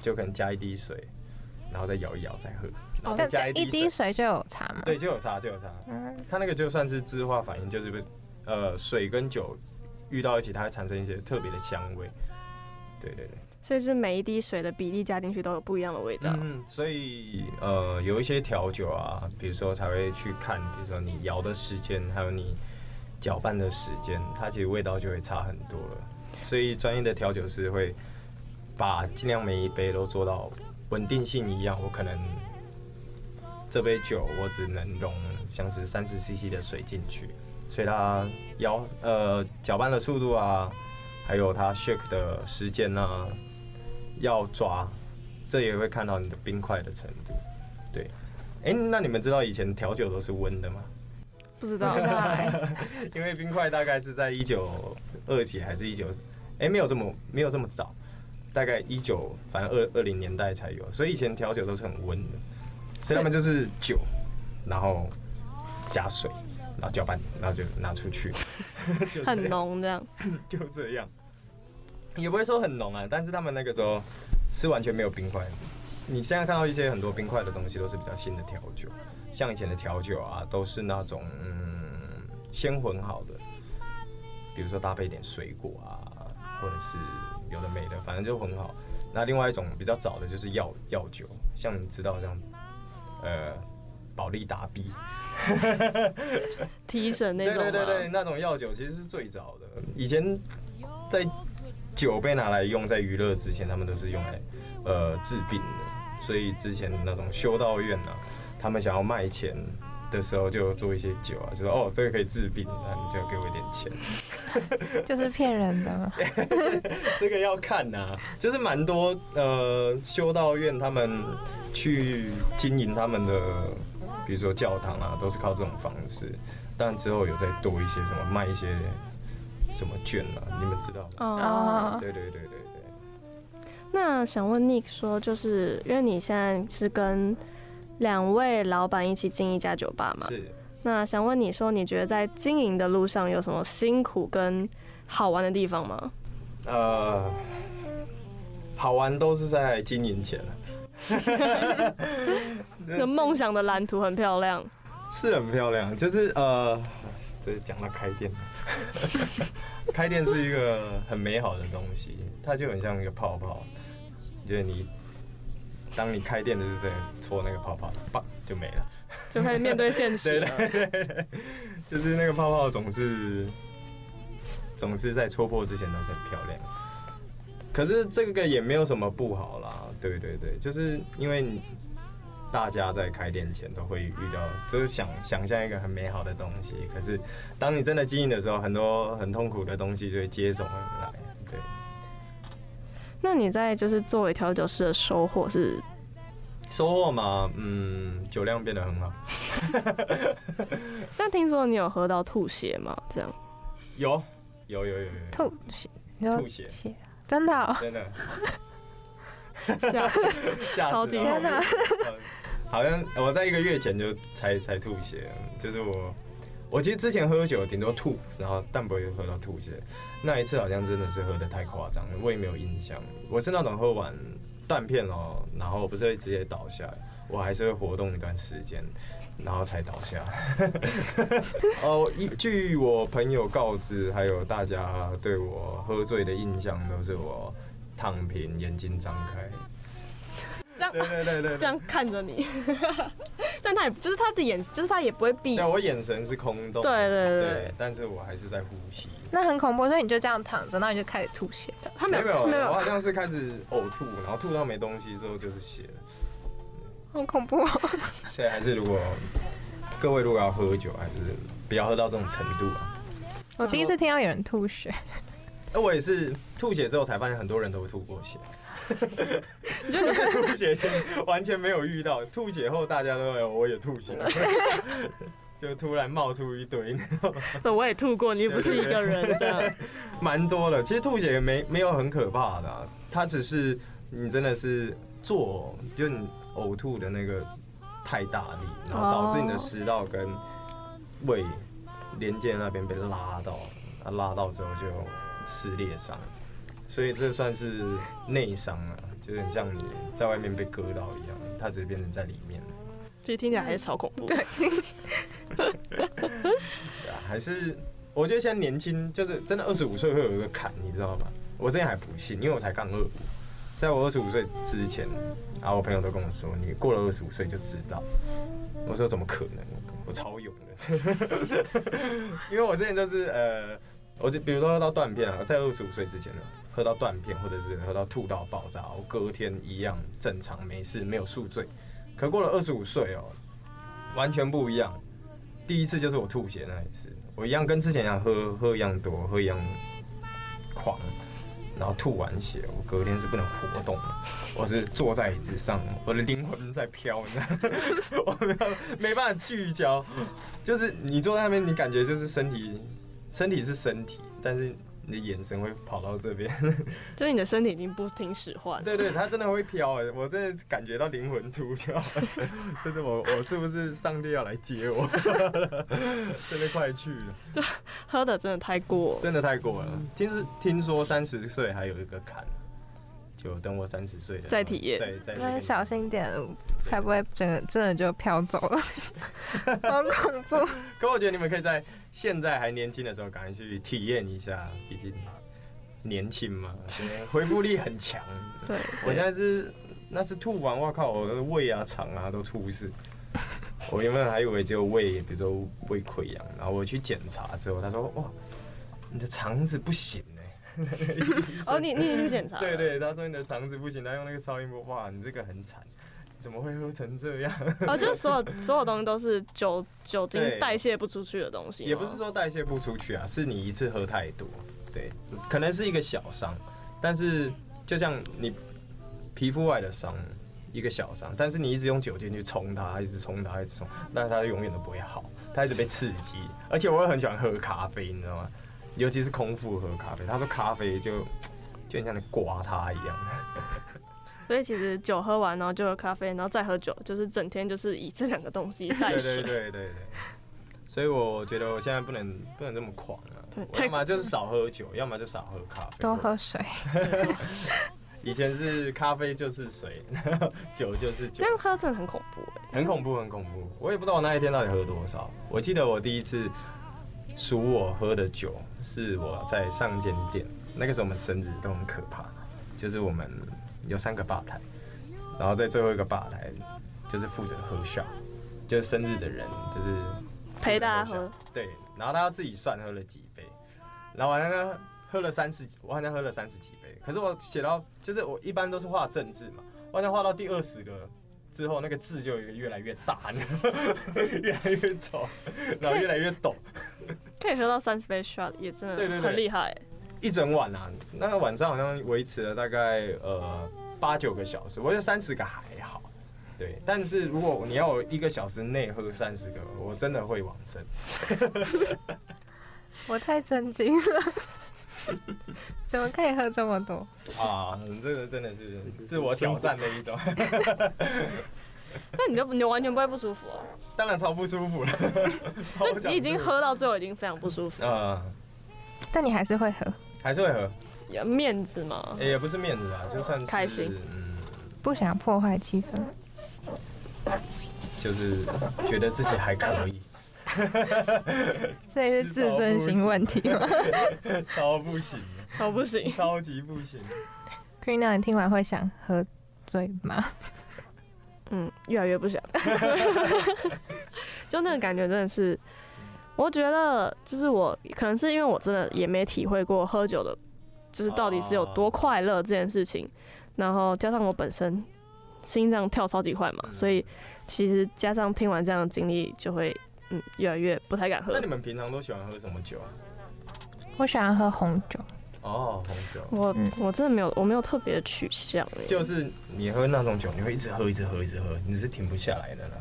Speaker 5: 就可能加一滴水，然后再摇一摇再喝，然后再加
Speaker 3: 一
Speaker 5: 一滴水，
Speaker 3: 滴水就有茶吗？
Speaker 5: 对，就有茶就有茶。
Speaker 3: 嗯，
Speaker 5: 它那个就算是质化反应，就是被呃水跟酒遇到一起，它会产生一些特别的香味。对对对，
Speaker 2: 所以是每一滴水的比例加进去都有不一样的味道。
Speaker 5: 嗯，所以呃有一些调酒啊，比如说才会去看，比如说你摇的时间，还有你搅拌的时间，它其实味道就会差很多了。所以专业的调酒师会把尽量每一杯都做到稳定性一样，我可能这杯酒我只能容像是三十 CC 的水进去，所以它摇呃搅拌的速度啊，还有它 shake 的时间啊，要抓，这也会看到你的冰块的程度。对，哎、那你们知道以前调酒都是温的吗？
Speaker 2: 不知道。*laughs*
Speaker 5: 因为冰块大概是在一九二几还是一九，哎，没有这么没有这么早，大概一九反正二二零年代才有，所以以前调酒都是很温的，所以他们就是酒，然后加水，然后搅拌，然后就拿出去，*laughs* 就
Speaker 2: 很，浓这样。*laughs*
Speaker 5: 就这样，也不会说很浓啊，但是他们那个时候是完全没有冰块的。你现在看到一些很多冰块的东西，都是比较新的调酒，像以前的调酒啊，都是那种嗯先混好的，比如说搭配一点水果啊，或者是有的没的，反正就很好。那另外一种比较早的就是药药酒，像你知道像呃保利达 B，*laughs*
Speaker 2: 提神那种？
Speaker 5: 对对对对，那种药酒其实是最早的。以前在酒被拿来用在娱乐之前，他们都是用来呃治病的。所以之前那种修道院啊，他们想要卖钱的时候，就做一些酒啊，就说哦这个可以治病，那你就给我一点钱。*laughs*
Speaker 3: 就是骗人的嘛。*laughs*
Speaker 5: 这个要看呐、就是蛮多呃修道院他们去经营他们的，比如说教堂啊，都是靠这种方式。但之后有再多一些什么卖一些什么券啊，你们知道吗？
Speaker 2: 哦。
Speaker 3: 哦，
Speaker 5: 对对对对对。
Speaker 2: 那想问 Nick 说，就是因为你现在是跟两位老板一起经营一家酒吧嘛？
Speaker 5: 是
Speaker 2: 那想问你说，你觉得在经营的路上有什么辛苦跟好玩的地方吗？
Speaker 5: 呃，好玩都是在经营前了。*laughs*
Speaker 2: 那梦想的蓝图很漂亮，
Speaker 5: 是很漂亮，就是呃，这是讲到开店，*laughs* 开店是一个很美好的东西，它就很像一个泡泡，就是你当你开店的时候在戳那个泡泡，棒就没了。
Speaker 2: 就开始面对现实。*laughs*
Speaker 5: 对对对，就是那个泡泡总是总是在戳破之前都是很漂亮。可是这个也没有什么不好啦，对对对，就是因为你大家在开店前都会遇到，就是想想象一个很美好的东西，可是当你真的经营的时候，很多很痛苦的东西就会接踵而来。对，
Speaker 2: 那你在就是作为调酒师的收获是？
Speaker 5: 收获嘛，嗯，酒量变得很好，*laughs*
Speaker 2: 那听说你有喝到吐血吗？这样。
Speaker 5: 有有有有有
Speaker 3: 吐血，你说
Speaker 5: 吐血。
Speaker 3: 血，真的哦、
Speaker 5: 真的。*laughs*
Speaker 2: 吓死。*laughs*
Speaker 5: 吓死了！
Speaker 2: 超级天
Speaker 3: 哪
Speaker 5: 呃好像我在一个月前就才才吐血，就是我我其实之前喝酒顶多吐，然后但不会喝到吐血。那一次好像真的是喝的太夸张，我也没有印象。我是那种喝完断片哦，然后不是会直接倒下，我还是会活动一段时间，然后才倒下。*laughs* 哦，依据我朋友告知，还有大家对我喝醉的印象，都是我躺平，眼睛张开。
Speaker 2: 这样
Speaker 5: 对对对对，
Speaker 2: 这样看着你，*laughs* 但他也就是他的眼，就是他也不会闭
Speaker 5: 对，。我眼神是空洞的，
Speaker 2: 对对对
Speaker 5: 对，但是我还是在呼吸。
Speaker 3: 那很恐怖，所以你就这样躺着，然后你就开始吐血的。
Speaker 2: 他没有，
Speaker 5: 没有，我好像是开始呕吐，然后吐到没东西之后就是血了。
Speaker 3: 好恐怖、哦！
Speaker 5: 所以还是如果各位如果要喝酒，还是不要喝到这种程度啊。
Speaker 3: 我第一次听到有人吐血，
Speaker 5: 那我也是吐血之后才发现，很多人都会吐过血。
Speaker 2: 你 *laughs* 就你
Speaker 5: 吐血前完全没有遇到，吐血后大家都有，我也吐血，*laughs* 就突然冒出一堆。*laughs*
Speaker 2: 那我也吐过，你不是一个人的。
Speaker 5: 蛮多的。其实吐血也没没有很可怕的、啊，它只是你真的是做，就你呕吐的那个太大力，然后导致你的食道跟胃连接那边被拉到，啊拉到之后就撕裂伤，所以这算是内伤啊，就是很像你在外面被割到一样，它只是变成在里面。
Speaker 2: 其实听起来还是超恐怖。
Speaker 3: 对 *laughs*
Speaker 5: 对啊，还是我觉得现在年轻，就是真的二十五岁会有一个坎，你知道吗？我之前还不信，因为我才刚二五，在我二十五岁之前，然后我朋友都跟我说，你过了二十五岁就知道。我说怎么可能？我超勇的，*laughs* 因为我之前就是呃，我就比如说喝到断片啊，在二十五岁之前呢，喝到断片或者是喝到吐到爆炸，我隔天一样正常没事，没有宿醉。可过了二十五岁哦，完全不一样。第一次就是我吐血那一次，我一样跟之前一样喝喝一样多，喝一样狂，然后吐完血，我隔天是不能活动的，我是坐在椅子上，我的灵魂在飘，你知道吗，我没有没办法聚焦，就是你坐在那边，你感觉就是身体身体是身体，但是你的眼神会跑到这边，*laughs*
Speaker 2: 就是你的身体已经不听使唤。
Speaker 5: 对对，它真的会飘哎，我真的感觉到灵魂出窍，*laughs* 就是我我是不是上帝要来接我？*laughs* 真的快去了。
Speaker 2: 喝的真的太过。
Speaker 5: 真的太过了。听说听说三十岁还有一个坎，就等我三十岁了
Speaker 2: 再体验
Speaker 5: 再再
Speaker 3: 那小心点，才不会整个真的就飘走了，好恐怖。
Speaker 5: 可我觉得你们可以在现在还年轻的时候，赶快去体验一下，毕竟年轻嘛，对恢复力很强。
Speaker 2: 对，
Speaker 5: 我现在是那次吐完，我靠，我的胃啊、肠啊都出事。我原本还以为只有胃，比如说胃溃疡，然后我去检查之后，他说哇，你的肠子不行哎、*laughs*
Speaker 2: 哦，你你也去检查？*laughs*
Speaker 5: 对。对，他说你的肠子不行，他用那个超音波，哇，你这个很惨，怎么会喝成这样？
Speaker 2: 哦，就是所有所有东西都是酒酒精代谢不出去的东西。
Speaker 5: 也不是说代谢不出去啊，是你一次喝太多，对，可能是一个小伤，但是就像你皮肤外的伤，一个小伤，但是你一直用酒精去冲它，一直冲它，一直冲，那它永远都不会好，它一直被刺激。而且我也很喜欢喝咖啡，你知道吗？尤其是空腹喝咖啡，他说咖啡就就很像你刮它一样。
Speaker 2: 所以其实酒喝完，然后就喝咖啡，然后再喝酒，就是整天就是以这两个东西代
Speaker 5: 对
Speaker 2: 水。
Speaker 5: 对对对对。所以我觉得我现在不能不能这么狂啊！我要么就是少喝酒，要么就少喝咖啡。
Speaker 3: 多喝水。*laughs*
Speaker 5: 以前是咖啡就是水，酒就是酒
Speaker 2: 这，样喝真的很恐怖哎。
Speaker 5: 很恐怖，很恐怖。我也不知道我那一天到底喝多少。我记得我第一次数我喝的酒，是我在上一间店，那个时候我们生日都很可怕，就是我们有三个吧台，然后在最后一个吧台就是负责喝笑，就是生日的人就是
Speaker 2: 陪大家喝。
Speaker 5: 对，然后他要自己算喝了几杯，然后完了呢喝了三十，我好像喝了三十几杯，可是我写到就是我一般都是画政治嘛，我好像画到第二十个之后，那个字就越来越大，*laughs* 越来越丑，然后越来越陡，
Speaker 2: 可以喝到三十杯 shot 也真的很厉害。欸。
Speaker 5: 一整晚啊，那个晚上好像维持了大概呃八九个小时，我觉得三十个还好。对，但是如果你要我一个小时内喝三十个，我真的会往生。*laughs*
Speaker 3: 我太震惊了，怎么可以喝这么多？
Speaker 5: 啊，这个真的是自我挑战的一种，*laughs*
Speaker 2: 那你就你完全不会不舒服哦，
Speaker 5: 当然超不舒服了。*laughs*
Speaker 2: 就你已经喝到最后已经非常不舒服，
Speaker 5: 呃，
Speaker 3: 但你还是会喝，
Speaker 5: 还是会喝，
Speaker 2: 有面子嘛。
Speaker 5: 欸也不是面子啊，就算是
Speaker 2: 开心，
Speaker 5: 嗯，
Speaker 3: 不想破坏气氛。
Speaker 5: 就是觉得自己还可以，*laughs*
Speaker 3: 这也是自尊心问题吗 *laughs*
Speaker 5: 超不行，
Speaker 2: 超不行，
Speaker 5: 超级不行。
Speaker 3: ？Krina，你听完会想喝醉吗？
Speaker 2: 嗯，越来越不想。*laughs* 就那个感觉真的是，我觉得就是我可能是因为我真的也没体会过喝酒的，就是到底是有多快乐这件事情，然后加上我本身心脏跳超级快嘛，
Speaker 5: 嗯
Speaker 2: 所以其实加上听完这样的经历，就会嗯越来越不太敢喝
Speaker 5: 那。你们平常都喜欢喝什么酒啊？
Speaker 3: 我喜欢喝红酒，
Speaker 5: 哦，红酒。
Speaker 2: 我
Speaker 3: 嗯
Speaker 2: 我真的没有，我没有特别的取向欸
Speaker 5: 就是你喝那种酒，你会一直喝，一直喝，一直喝，你是停不下来的那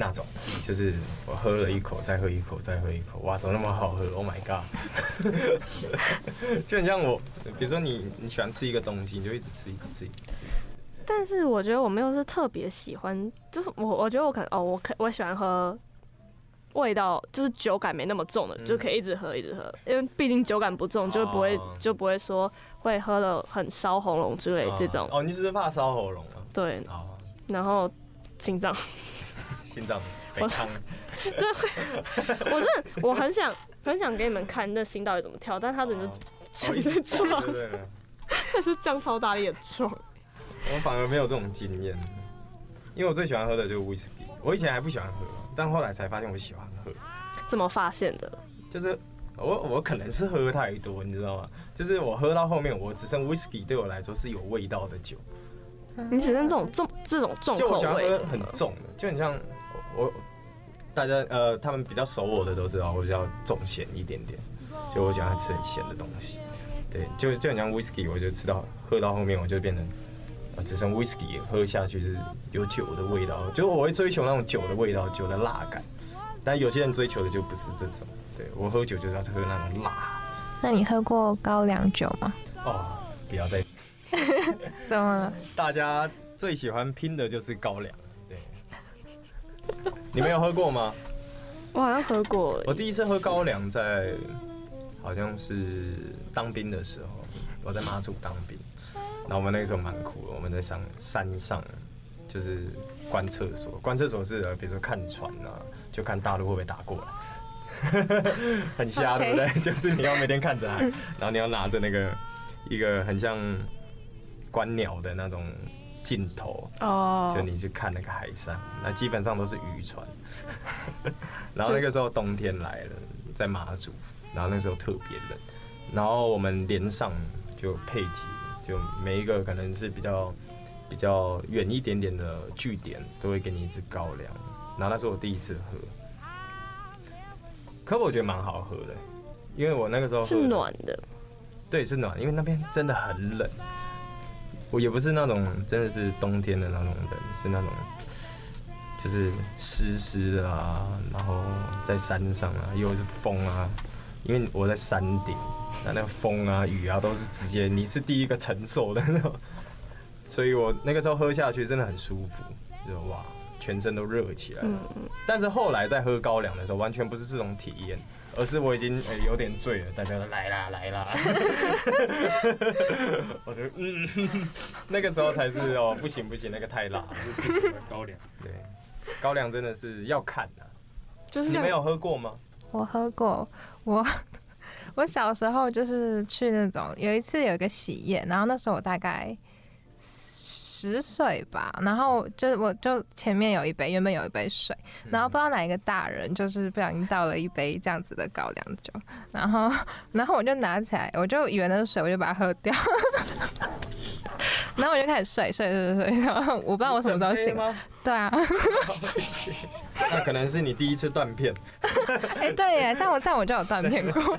Speaker 5: 那种。就是我喝了一口，再喝一口，再喝一口，哇，怎么那么好喝？Oh my god！就很像我，比如说你你喜欢吃一个东西，你就一直吃，一直吃，一直吃，一直吃。
Speaker 2: 但是我觉得我没有是特别喜欢，就是我我觉得我可能哦，我可我喜欢喝味道就是酒感没那么重的，
Speaker 5: 嗯
Speaker 2: 就可以一直喝一直喝，因为毕竟酒感不重，就不会、
Speaker 5: 哦
Speaker 2: 就不会说会喝了很烧喉咙之类这种。
Speaker 5: 哦，你只是怕烧喉咙啊？
Speaker 2: 对，
Speaker 5: 哦，
Speaker 2: 然后心脏，
Speaker 5: 心脏被烫。*laughs* 真会。
Speaker 2: 我真的我很想很想给你们看那心到底怎么跳，但他整个
Speaker 5: 哦
Speaker 2: 这样
Speaker 5: 哦一直
Speaker 2: 子撞，
Speaker 5: 对对对。
Speaker 2: 但是降超大力的撞。
Speaker 5: 我反而没有这种经验，因为我最喜欢喝的就是 whisky。我以前还不喜欢喝，但后来才发现我喜欢喝。
Speaker 2: 怎么发现的？
Speaker 5: 就是我我可能是喝太多，你知道吗？就是我喝到后面，我只剩 whisky 对我来说是有味道的酒，
Speaker 2: 你只剩这种重这种重
Speaker 5: 就我
Speaker 2: 口味
Speaker 5: 喜欢喝很重的，就很像我我大家呃他们比较熟我的都知道我比较重咸一点点，就我喜欢吃很咸的东西。对，就就很像 whisky，我就吃到喝到后面我就变成。呃只剩 whisky 喝下去是有酒的味道，就我会追求那种酒的味道，酒的辣感。但有些人追求的就不是这种，对我喝酒就是要喝那种辣。
Speaker 3: 那你喝过高粱酒吗？
Speaker 5: 哦，不要再，*laughs*
Speaker 3: 怎么了？
Speaker 5: 大家最喜欢拼的就是高粱，对。*laughs* 你们有喝过吗？
Speaker 2: 我好像喝过，
Speaker 5: 我第一次喝高粱在好像是当兵的时候，我在马祖当兵，然后我们那个时候蛮苦的，我们在上山上就是关厕所，关厕所是呃比如说看船啊，就看大陆会不会打过来，*laughs* 很瞎对不对？就是你要每天看着海，然后你要拿着那个一个很像观鸟的那种尽头，
Speaker 2: 哦
Speaker 5: 就你去看那个海上，那基本上都是渔船。*laughs* 然后那个时候冬天来了，在马祖，然后那时候特别冷，然后我们连上就配给，就每一个可能是比较比较远一点点的据点，都会给你一支高粱。然后那是我第一次喝，可我觉得蛮好喝的，因为我那个时候
Speaker 2: 是暖的，
Speaker 5: 对，是暖，因为那边真的很冷。我也不是那种真的是冬天的那种人，是那种就是湿湿的啊，然后在山上啊，又是风啊，因为我在山顶，那那个风啊、雨啊都是直接你是第一个承受的那种，所以我那个时候喝下去真的很舒服，就哇，全身都热起来了。
Speaker 2: 嗯嗯，
Speaker 5: 但是后来在喝高粱的时候，完全不是这种体验，而是我已经呃、有点醉了，大家都来啦来啦，*laughs* 我觉得嗯，*laughs* 那个时候才是哦，不行不行，那个太辣了，
Speaker 1: 不行高粱。
Speaker 5: 对，高粱真的是要看的、
Speaker 2: 就是。
Speaker 5: 你没有喝过吗？
Speaker 3: 我喝过，我 *laughs* 我小时候就是去那种有一次有一个喜宴，然后那时候我大概十岁吧，然后就我就前面有一杯，原本有一杯水，然后不知道哪一个大人就是不小心倒了一杯这样子的高粱酒，然后然后我就拿起来，我就以为那是水，我就把它喝掉。*laughs* 然后我就开始睡睡睡睡，然后我不知道我什么时候醒。对啊，*laughs*
Speaker 5: 那可能是你第一次断片，*laughs*
Speaker 3: 哎、对耶，这样我这样我就有断片过。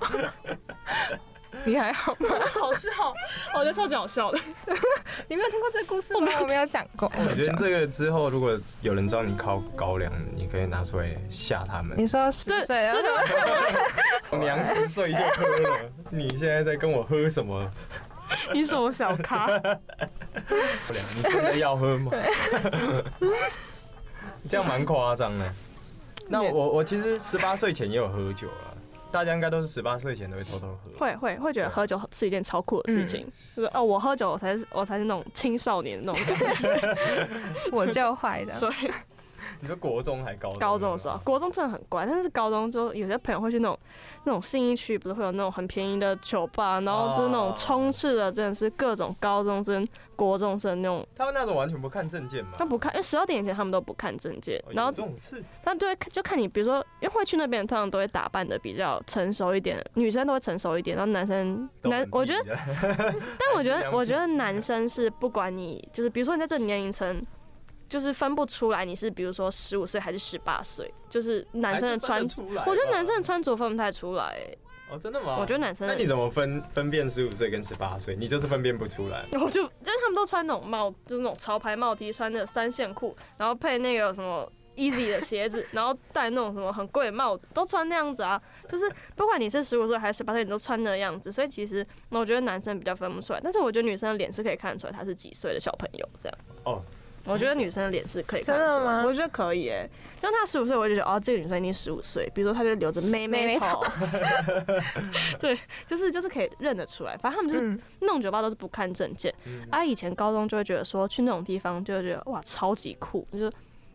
Speaker 3: *laughs* 你还好吗？
Speaker 2: 好笑，我觉得超级好笑的。*laughs*
Speaker 3: 你没有听过这个故事吗？我没有讲过。
Speaker 5: 我觉得这个之后如果有人知道你靠高粱，你可以拿出来吓他们。
Speaker 3: 你说十岁，然后说 *laughs*
Speaker 5: 娘十岁就喝了，你现在在跟我喝什么？
Speaker 2: 你什么小咖？
Speaker 5: 高粱，你真的要喝吗？这样蛮夸张的。那我我其实十八岁前也有喝酒了，大家应该都是十八岁前都会偷偷喝。
Speaker 2: 会会会觉得喝酒是一件超酷的事情，就是哦，我喝酒我才是我才是那种青少年的那种感觉。
Speaker 3: 我就坏的。
Speaker 2: 对，
Speaker 5: 你说国中还高中？
Speaker 2: 高中的时候，国中真的很乖，但是高中之后，有些朋友会去那种那种信义区，不是会有那种很便宜的酒吧，然后就是那种充斥的真的是各种高中生、国中生那种，
Speaker 5: 他们那种完全不看证件嘛？
Speaker 2: 他不看，因为十二点以前他们都不看证件，
Speaker 5: 哦
Speaker 2: 然后
Speaker 5: 有这种事，
Speaker 2: 但对，就看你，比如说，因为会去那边，通常都会打扮的比较成熟一点，女生都会成熟一点，然后男生男，我觉得，*laughs* 但我觉得，我觉得男生是不管你，就是比如说你在这个年龄层，就是分不出来你是比如说十五岁还是十八岁，就是男生的穿我觉得男生的穿着分不太出来、欸
Speaker 5: 哦，真的吗？
Speaker 2: 我觉得男生
Speaker 5: 那你怎么分分辨十五岁跟十八岁？你就是分辨不出来。*laughs*
Speaker 2: 我就就是他们都穿那种帽，就是那种潮牌帽 T，穿那个三线裤，然后配那个什么 Easy 的鞋子，*laughs* 然后戴那种什么很贵的帽子，都穿那样子啊。就是不管你是十五岁还是十八岁，你都穿那样子。所以其实我觉得男生比较分不出来，但是我觉得女生的脸是可以看得出来他是几岁的小朋友这样。
Speaker 5: 哦，
Speaker 2: 我觉得女生的脸是可以看得出来，
Speaker 3: 真的吗
Speaker 2: 我觉得可以诶、像她十五岁，我就觉得哦，这个女生一定十五岁。比如说她就留着妹妹
Speaker 3: 妹妹
Speaker 2: 头，*laughs* 对，就是就是可以认得出来。反正他们就是
Speaker 3: 嗯，
Speaker 2: 那种酒吧都是不看证件。
Speaker 5: 嗯
Speaker 2: 啊，以前高中就会觉得说去那种地方就会觉得哇超级酷，就是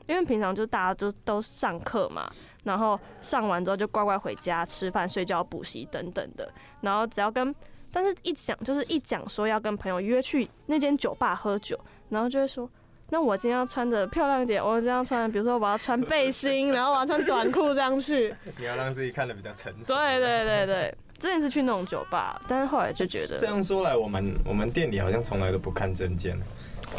Speaker 2: 因为平常就大家就都上课嘛，然后上完之后就乖乖回家吃饭、睡觉、补习等等的，然后只要跟，但是一讲就是一讲说要跟朋友约去那间酒吧喝酒，然后就会说。那我今天要穿的漂亮一点，我今天要穿，比如说我要穿背心，*laughs* 然后我要穿短裤这样去。
Speaker 5: 你要让自己看的比较成熟。
Speaker 2: 对对对对，之前是去那种酒吧，但是后来就觉得
Speaker 5: 这样说来，我们我们店里好像从来都不看证件。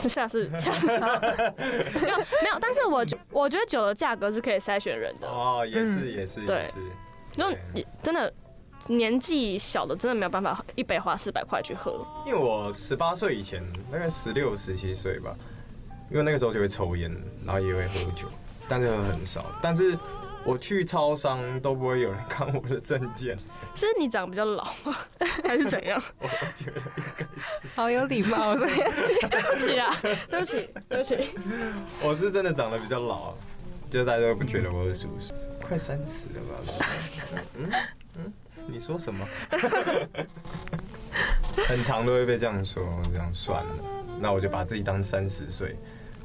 Speaker 2: 就下次 *laughs* 下次没有没有，但是我觉我觉得酒的价格是可以筛选人的，
Speaker 5: 哦，也是
Speaker 3: 嗯
Speaker 5: 也是
Speaker 2: 对
Speaker 5: 也是。
Speaker 2: 就真的年纪小的真的没有办法一杯花四百块去喝，
Speaker 5: 因为我十八岁以前，大概十六、十七岁吧，因为那个时候就会抽烟，然后也会喝酒，但是喝很少。但是我去超商都不会有人看我的证件，
Speaker 2: 是你长得比较老吗？*laughs* 还是怎样？
Speaker 5: 我 *laughs* 我觉得应该是，
Speaker 3: 好有礼貌，所以
Speaker 2: 对不起啊，*laughs* 对不起，对不起。
Speaker 5: 我是真的长得比较老，就大家都不觉得我二十五岁，快三十了吧？嗯嗯，你说什么？很长都会被这样说，这样算了，那我就把自己当三十岁。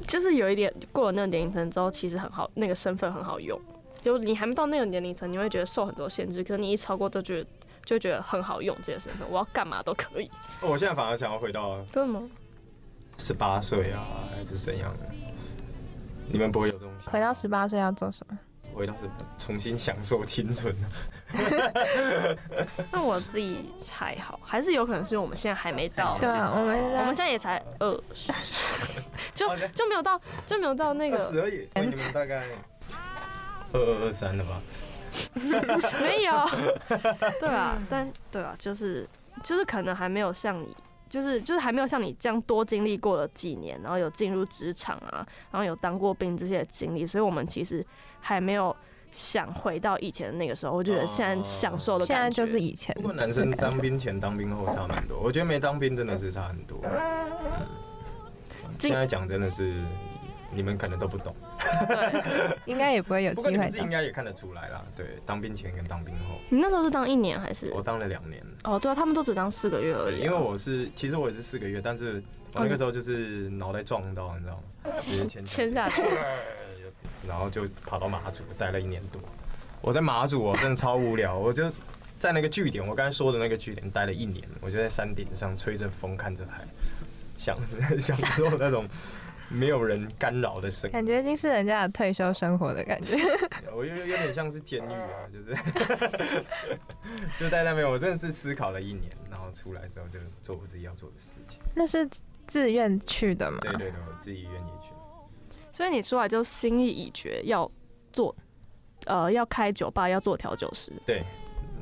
Speaker 2: 就是有一点过了那个年龄层之后，其实很好，那个身份很好用。就你还没到那个年龄层，你会觉得受很多限制，可是你一超过，就觉得就觉得很好用这个身份，我要干嘛都可以。
Speaker 5: 哦我现在反而想要回到
Speaker 2: 真的吗？
Speaker 5: 十八岁啊，还是怎样的？你们不会有这种想法
Speaker 3: 回到十八岁要做什么？
Speaker 5: 回到什么重新享受青春。*laughs* *laughs*
Speaker 2: 那我自己还好，还是有可能是因为我们现在还没到，
Speaker 3: 对啊，我们
Speaker 2: 我们现在也才二十，就就没有到就没有到那个
Speaker 5: 十而已，你们大概二二二三了吧？*laughs*
Speaker 2: 没有，*laughs* 对啊，但对啊，就是就是可能还没有像你，就是就是还没有像你这样多经历过了几年，然后有进入职场啊，然后有当过兵这些经历，所以我们其实还没有想回到以前的那个时候。我觉得现在享受的
Speaker 3: 现在就是以前
Speaker 5: 不过男生当兵前、当兵后差蛮多，我觉得没当兵真的是差很多。现在讲真的是你们可能都不懂，
Speaker 2: 对，
Speaker 3: 应该也不会有 *laughs* 机会的。
Speaker 5: 们自己应该也看得出来啦。对，当兵前跟当兵后，
Speaker 2: 你那时候是当一年还是
Speaker 5: 我？当了两年。
Speaker 2: 哦，对啊，他们都只当四个月而，已啊、
Speaker 5: 因为我是其实我也是四个月，但是我那个时候就是脑袋撞到，你知道吗？直接签
Speaker 2: 签下去，*laughs*
Speaker 5: 然后就跑到马祖待了一年多。我在马祖我真的超无聊，我就在那个据点，我刚才说的那个据点待了一年，我就在山顶上吹着风看着海，享享受那种没有人干扰的生活。
Speaker 3: 感觉已经是人家的退休生活的感觉。*laughs*
Speaker 5: 我有有点像是监狱啊，就是就在那边，我真的是思考了一年，然后出来之后就做我自己要做的事情。
Speaker 3: 那是自愿去的吗？
Speaker 5: 对对对，我自己愿意去。
Speaker 2: 所以你出来就心意已决，要做，呃，要开酒吧，要做调酒师。
Speaker 5: 对，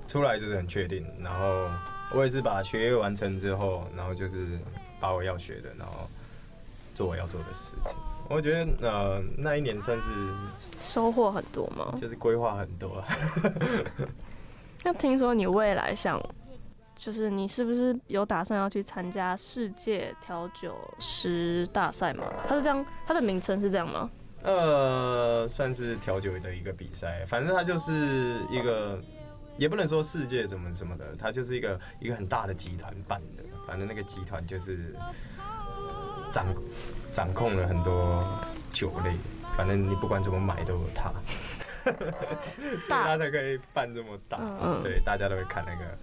Speaker 5: 出来就是很确定，然后我也是把学业完成之后，然后就是把我要学的，然后做我要做的事情。我觉得呃那一年算是
Speaker 2: 收获很多吗？
Speaker 5: 就是规划很多啊，*laughs*
Speaker 2: 那听说你未来想，就是你是不是有打算要去参加世界调酒师大赛吗？它是这样，它的名称是这样吗？
Speaker 5: 呃，算是调酒的一个比赛，反正它就是一个，也不能说世界怎么什么的，它就是一个一个很大的集团办的，反正那个集团就是掌掌控了很多酒类，反正你不管怎么买都有它，*laughs* 所以它才可以办这么大，
Speaker 2: 嗯嗯
Speaker 5: 对，大家都会看那个，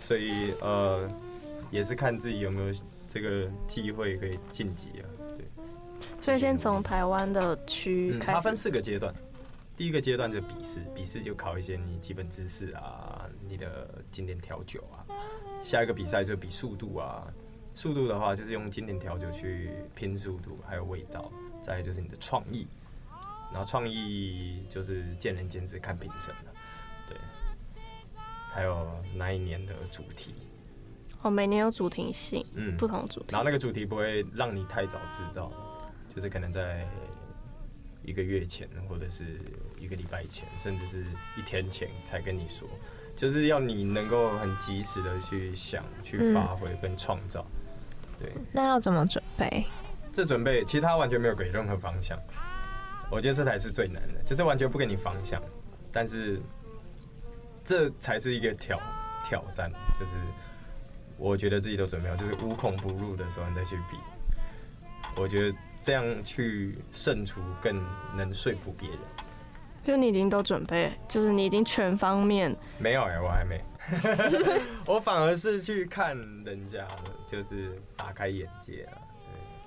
Speaker 5: 所以呃，也是看自己有没有这个机会可以晋级啊，对。
Speaker 2: 所以先从台湾的区
Speaker 5: 嗯，它分。四个阶段。第一个阶段就笔试，笔试就考一些你基本知识啊，你的经典调酒啊。下一个比赛就比速度啊，速度的话就是用经典调酒去拼速度，还有味道。再就是你的创意，然后创意就是见仁见智，看评审了。对，还有那一年的主题，
Speaker 2: 哦，每年有主题性，
Speaker 5: 嗯，
Speaker 2: 不同主题
Speaker 5: 然后。那个主题不会让你太早知道，就是可能在一个月前，或者是一个礼拜前，甚至是一天前才跟你说，就是要你能够很及时的去想、去发挥跟创造。对，
Speaker 3: 那要怎么准备？
Speaker 5: 这准备其实他完全没有给任何方向，我觉得这才是最难的，就是完全不给你方向，但是这才是一个挑挑战，就是我觉得自己都准备好，就是无孔不入的时候你再去比，我觉得这样去胜出更能说服别人。
Speaker 2: 就你已经都准备，就是你已经全方面
Speaker 5: 没有哎、我还没，*laughs* 我反而是去看人家的，就是打开眼界啊，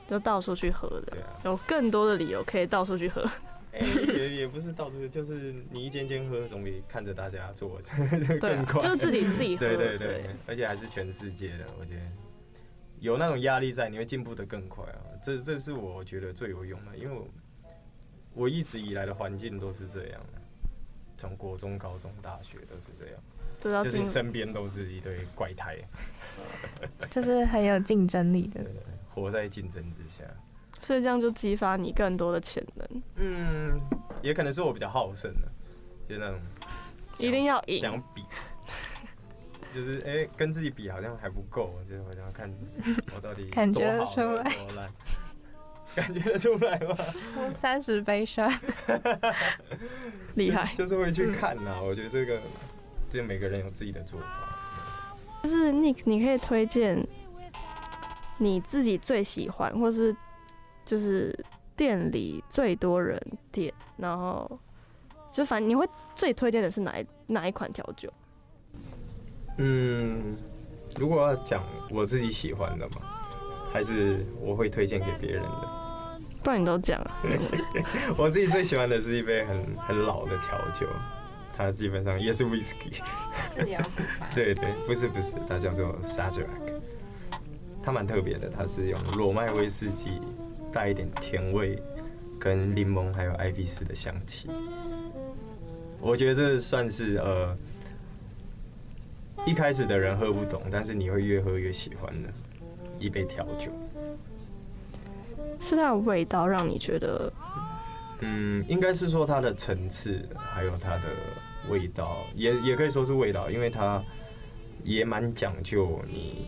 Speaker 2: 就到处去喝的，
Speaker 5: 对啊。
Speaker 2: 有更多的理由可以到处去喝。
Speaker 5: 哎、也也不是到处，就是你一间间喝，总比看着大家做
Speaker 2: 对啊，
Speaker 5: 更快。
Speaker 2: 就是自己自己喝。
Speaker 5: 对对对，而且还是全世界的，我觉得有那种压力在，你会进步的更快啊。这这是我觉得最有用的，因为我我一直以来的环境都是这样，从国中、高中、大学都是这样，就是身边都是一堆怪胎，*laughs*
Speaker 3: 就是很有竞争力的。
Speaker 5: 对。对对，活在竞争之下。
Speaker 2: 所以这样就激发你更多的潜能，
Speaker 5: 嗯，也可能是我比较好胜的，就那种
Speaker 2: 一定要赢。
Speaker 5: 想比，就是哎、跟自己比好像还不够，就是我想要看我到底 *laughs*
Speaker 3: 感觉
Speaker 5: 多好
Speaker 3: 得出来。
Speaker 5: 多烂，感觉得出来吗？
Speaker 3: 三十杯酸，*laughs*
Speaker 2: 厉害。
Speaker 5: 就是会去看呐、我觉得这个，就每个人有自己的做法。
Speaker 2: 就是 Nick，你可以推荐你自己最喜欢，或是就是店里最多人点，然后就反正你会最推荐的是哪一哪一款调酒？
Speaker 5: 嗯，如果要讲我自己喜欢的嘛，还是我会推荐给别人的。
Speaker 2: 不然你都讲了。*laughs*
Speaker 5: 我自己最喜欢的是一杯很很老的调酒，它基本上也是 whisky。对对，不是不是，它叫做 Sazerac，它蛮特别的，它是用裸麦威士忌带一点甜味，跟柠檬还有艾比斯的香气。我觉得这算是呃一开始的人喝不懂，但是你会越喝越喜欢的一杯调酒。
Speaker 2: 是它的味道让你觉得
Speaker 5: 嗯，应该是说它的层次，还有它的味道，也也可以说是味道，因为它也蛮讲究你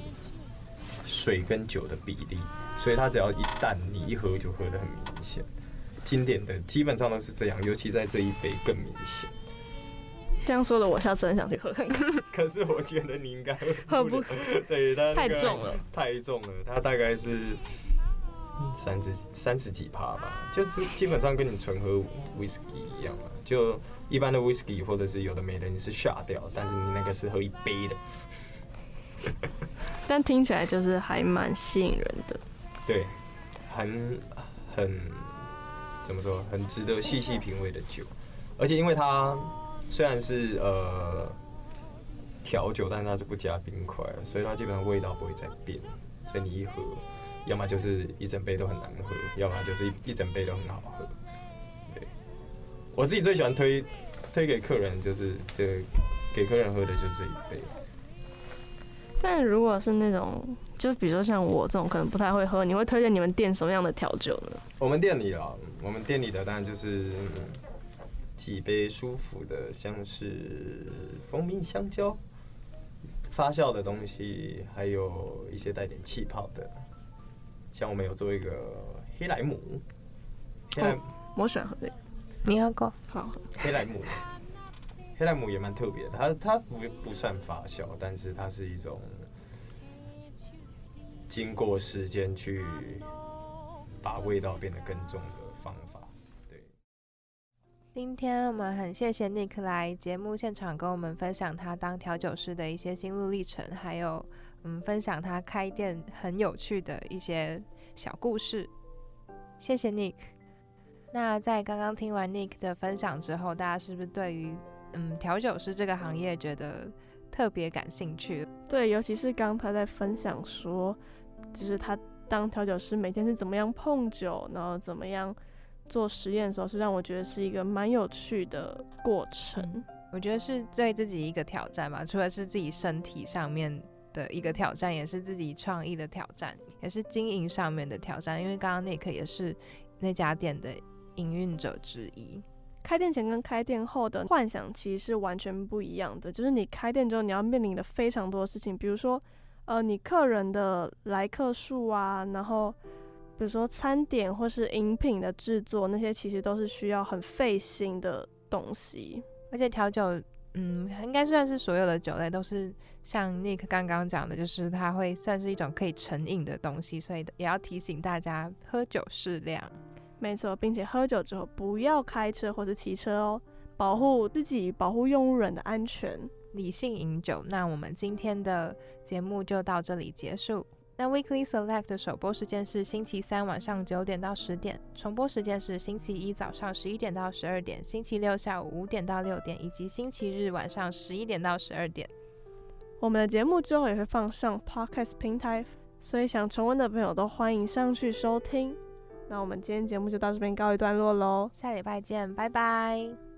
Speaker 5: 水跟酒的比例，所以它只要一淡，你一喝就喝得很明显。经典的基本上都是这样，尤其在这一杯更明显。
Speaker 2: 这样说的，我下次很想去喝看看。
Speaker 5: 可是我觉得你应该
Speaker 2: 喝不
Speaker 5: 了 *laughs* 对它、那个
Speaker 2: 太重了，
Speaker 5: 太重了，它大概是三十三十几趴吧，就是基本上跟你纯喝 whisky 一样嘛。就一般的 whisky 或者是有的没的，你是下掉，但是你那个是喝一杯的。*laughs*
Speaker 2: 但听起来就是还蛮吸引人的。
Speaker 5: 对，很很怎么说，很值得细细品味的酒，而且因为它虽然是呃调酒，但是它是不加冰块，所以它基本上味道不会再变，所以你一喝，要么就是一整杯都很难喝，要么就是一一整杯都很好喝。对，我自己最喜欢推推给客人就是这给客人喝的就是这一杯。
Speaker 2: 但如果是那种，就比如说像我这种可能不太会喝，你会推荐你们店什么样的调酒呢？
Speaker 5: 我们店里啊，我们店里的当然就是嗯几杯舒服的，像是蜂蜜香蕉发酵的东西，还有一些带点气泡的，像我们有做一个黑莱姆，黑莱、
Speaker 2: 我喜欢喝这个，
Speaker 3: 你喝过？
Speaker 2: 好喝。
Speaker 5: 黑莱姆，黑莱姆也蛮特别的，它它不不算发酵，但是它是一种经过时间去把味道变得更重
Speaker 3: 今天我们很谢谢 Nick 来节目现场跟我们分享他当调酒师的一些心路历程，还有嗯分享他开店很有趣的一些小故事。谢谢 Nick。那在刚刚听完 Nick 的分享之后，大家是不是对于嗯调酒师这个行业觉得特别感兴趣？
Speaker 2: 对，尤其是刚他在分享说，就是他当调酒师每天是怎么样碰酒，然后怎么样做实验的时候，是让我觉得是一个蛮有趣的过程。
Speaker 3: 我觉得是对自己一个挑战吧，除了是自己身体上面的一个挑战，也是自己创意的挑战，也是经营上面的挑战。因为刚刚 Nick 也是那家店的营运者之一。
Speaker 2: 开店前跟开店后的幻想其实是完全不一样的，就是你开店之后，你要面临的非常多的事情，比如说，呃，你客人的来客数啊，然后比如说餐点或是饮品的制作，那些其实都是需要很费心的东西。
Speaker 3: 而且调酒，嗯，应该算是所有的酒类都是像 Nick 刚刚讲的，就是它会算是一种可以成瘾的东西，所以也要提醒大家喝酒适量。
Speaker 2: 没错，并且喝酒之后不要开车或是骑车哦，保护自己，保护用路人的安全。
Speaker 3: 理性饮酒。那我们今天的节目就到这里结束。那 Weekly Select 的首播时间是星期三晚上九点到十点，重播时间是星期一早上十一点到十二点，星期六下午五点到六点，以及星期日晚上十一点到十二点。
Speaker 2: 我们的节目之后也会放上 Podcast 平台，所以想重温的朋友都欢迎上去收听。那我们今天节目就到这边告一段落喽。
Speaker 3: 下礼拜见，拜拜。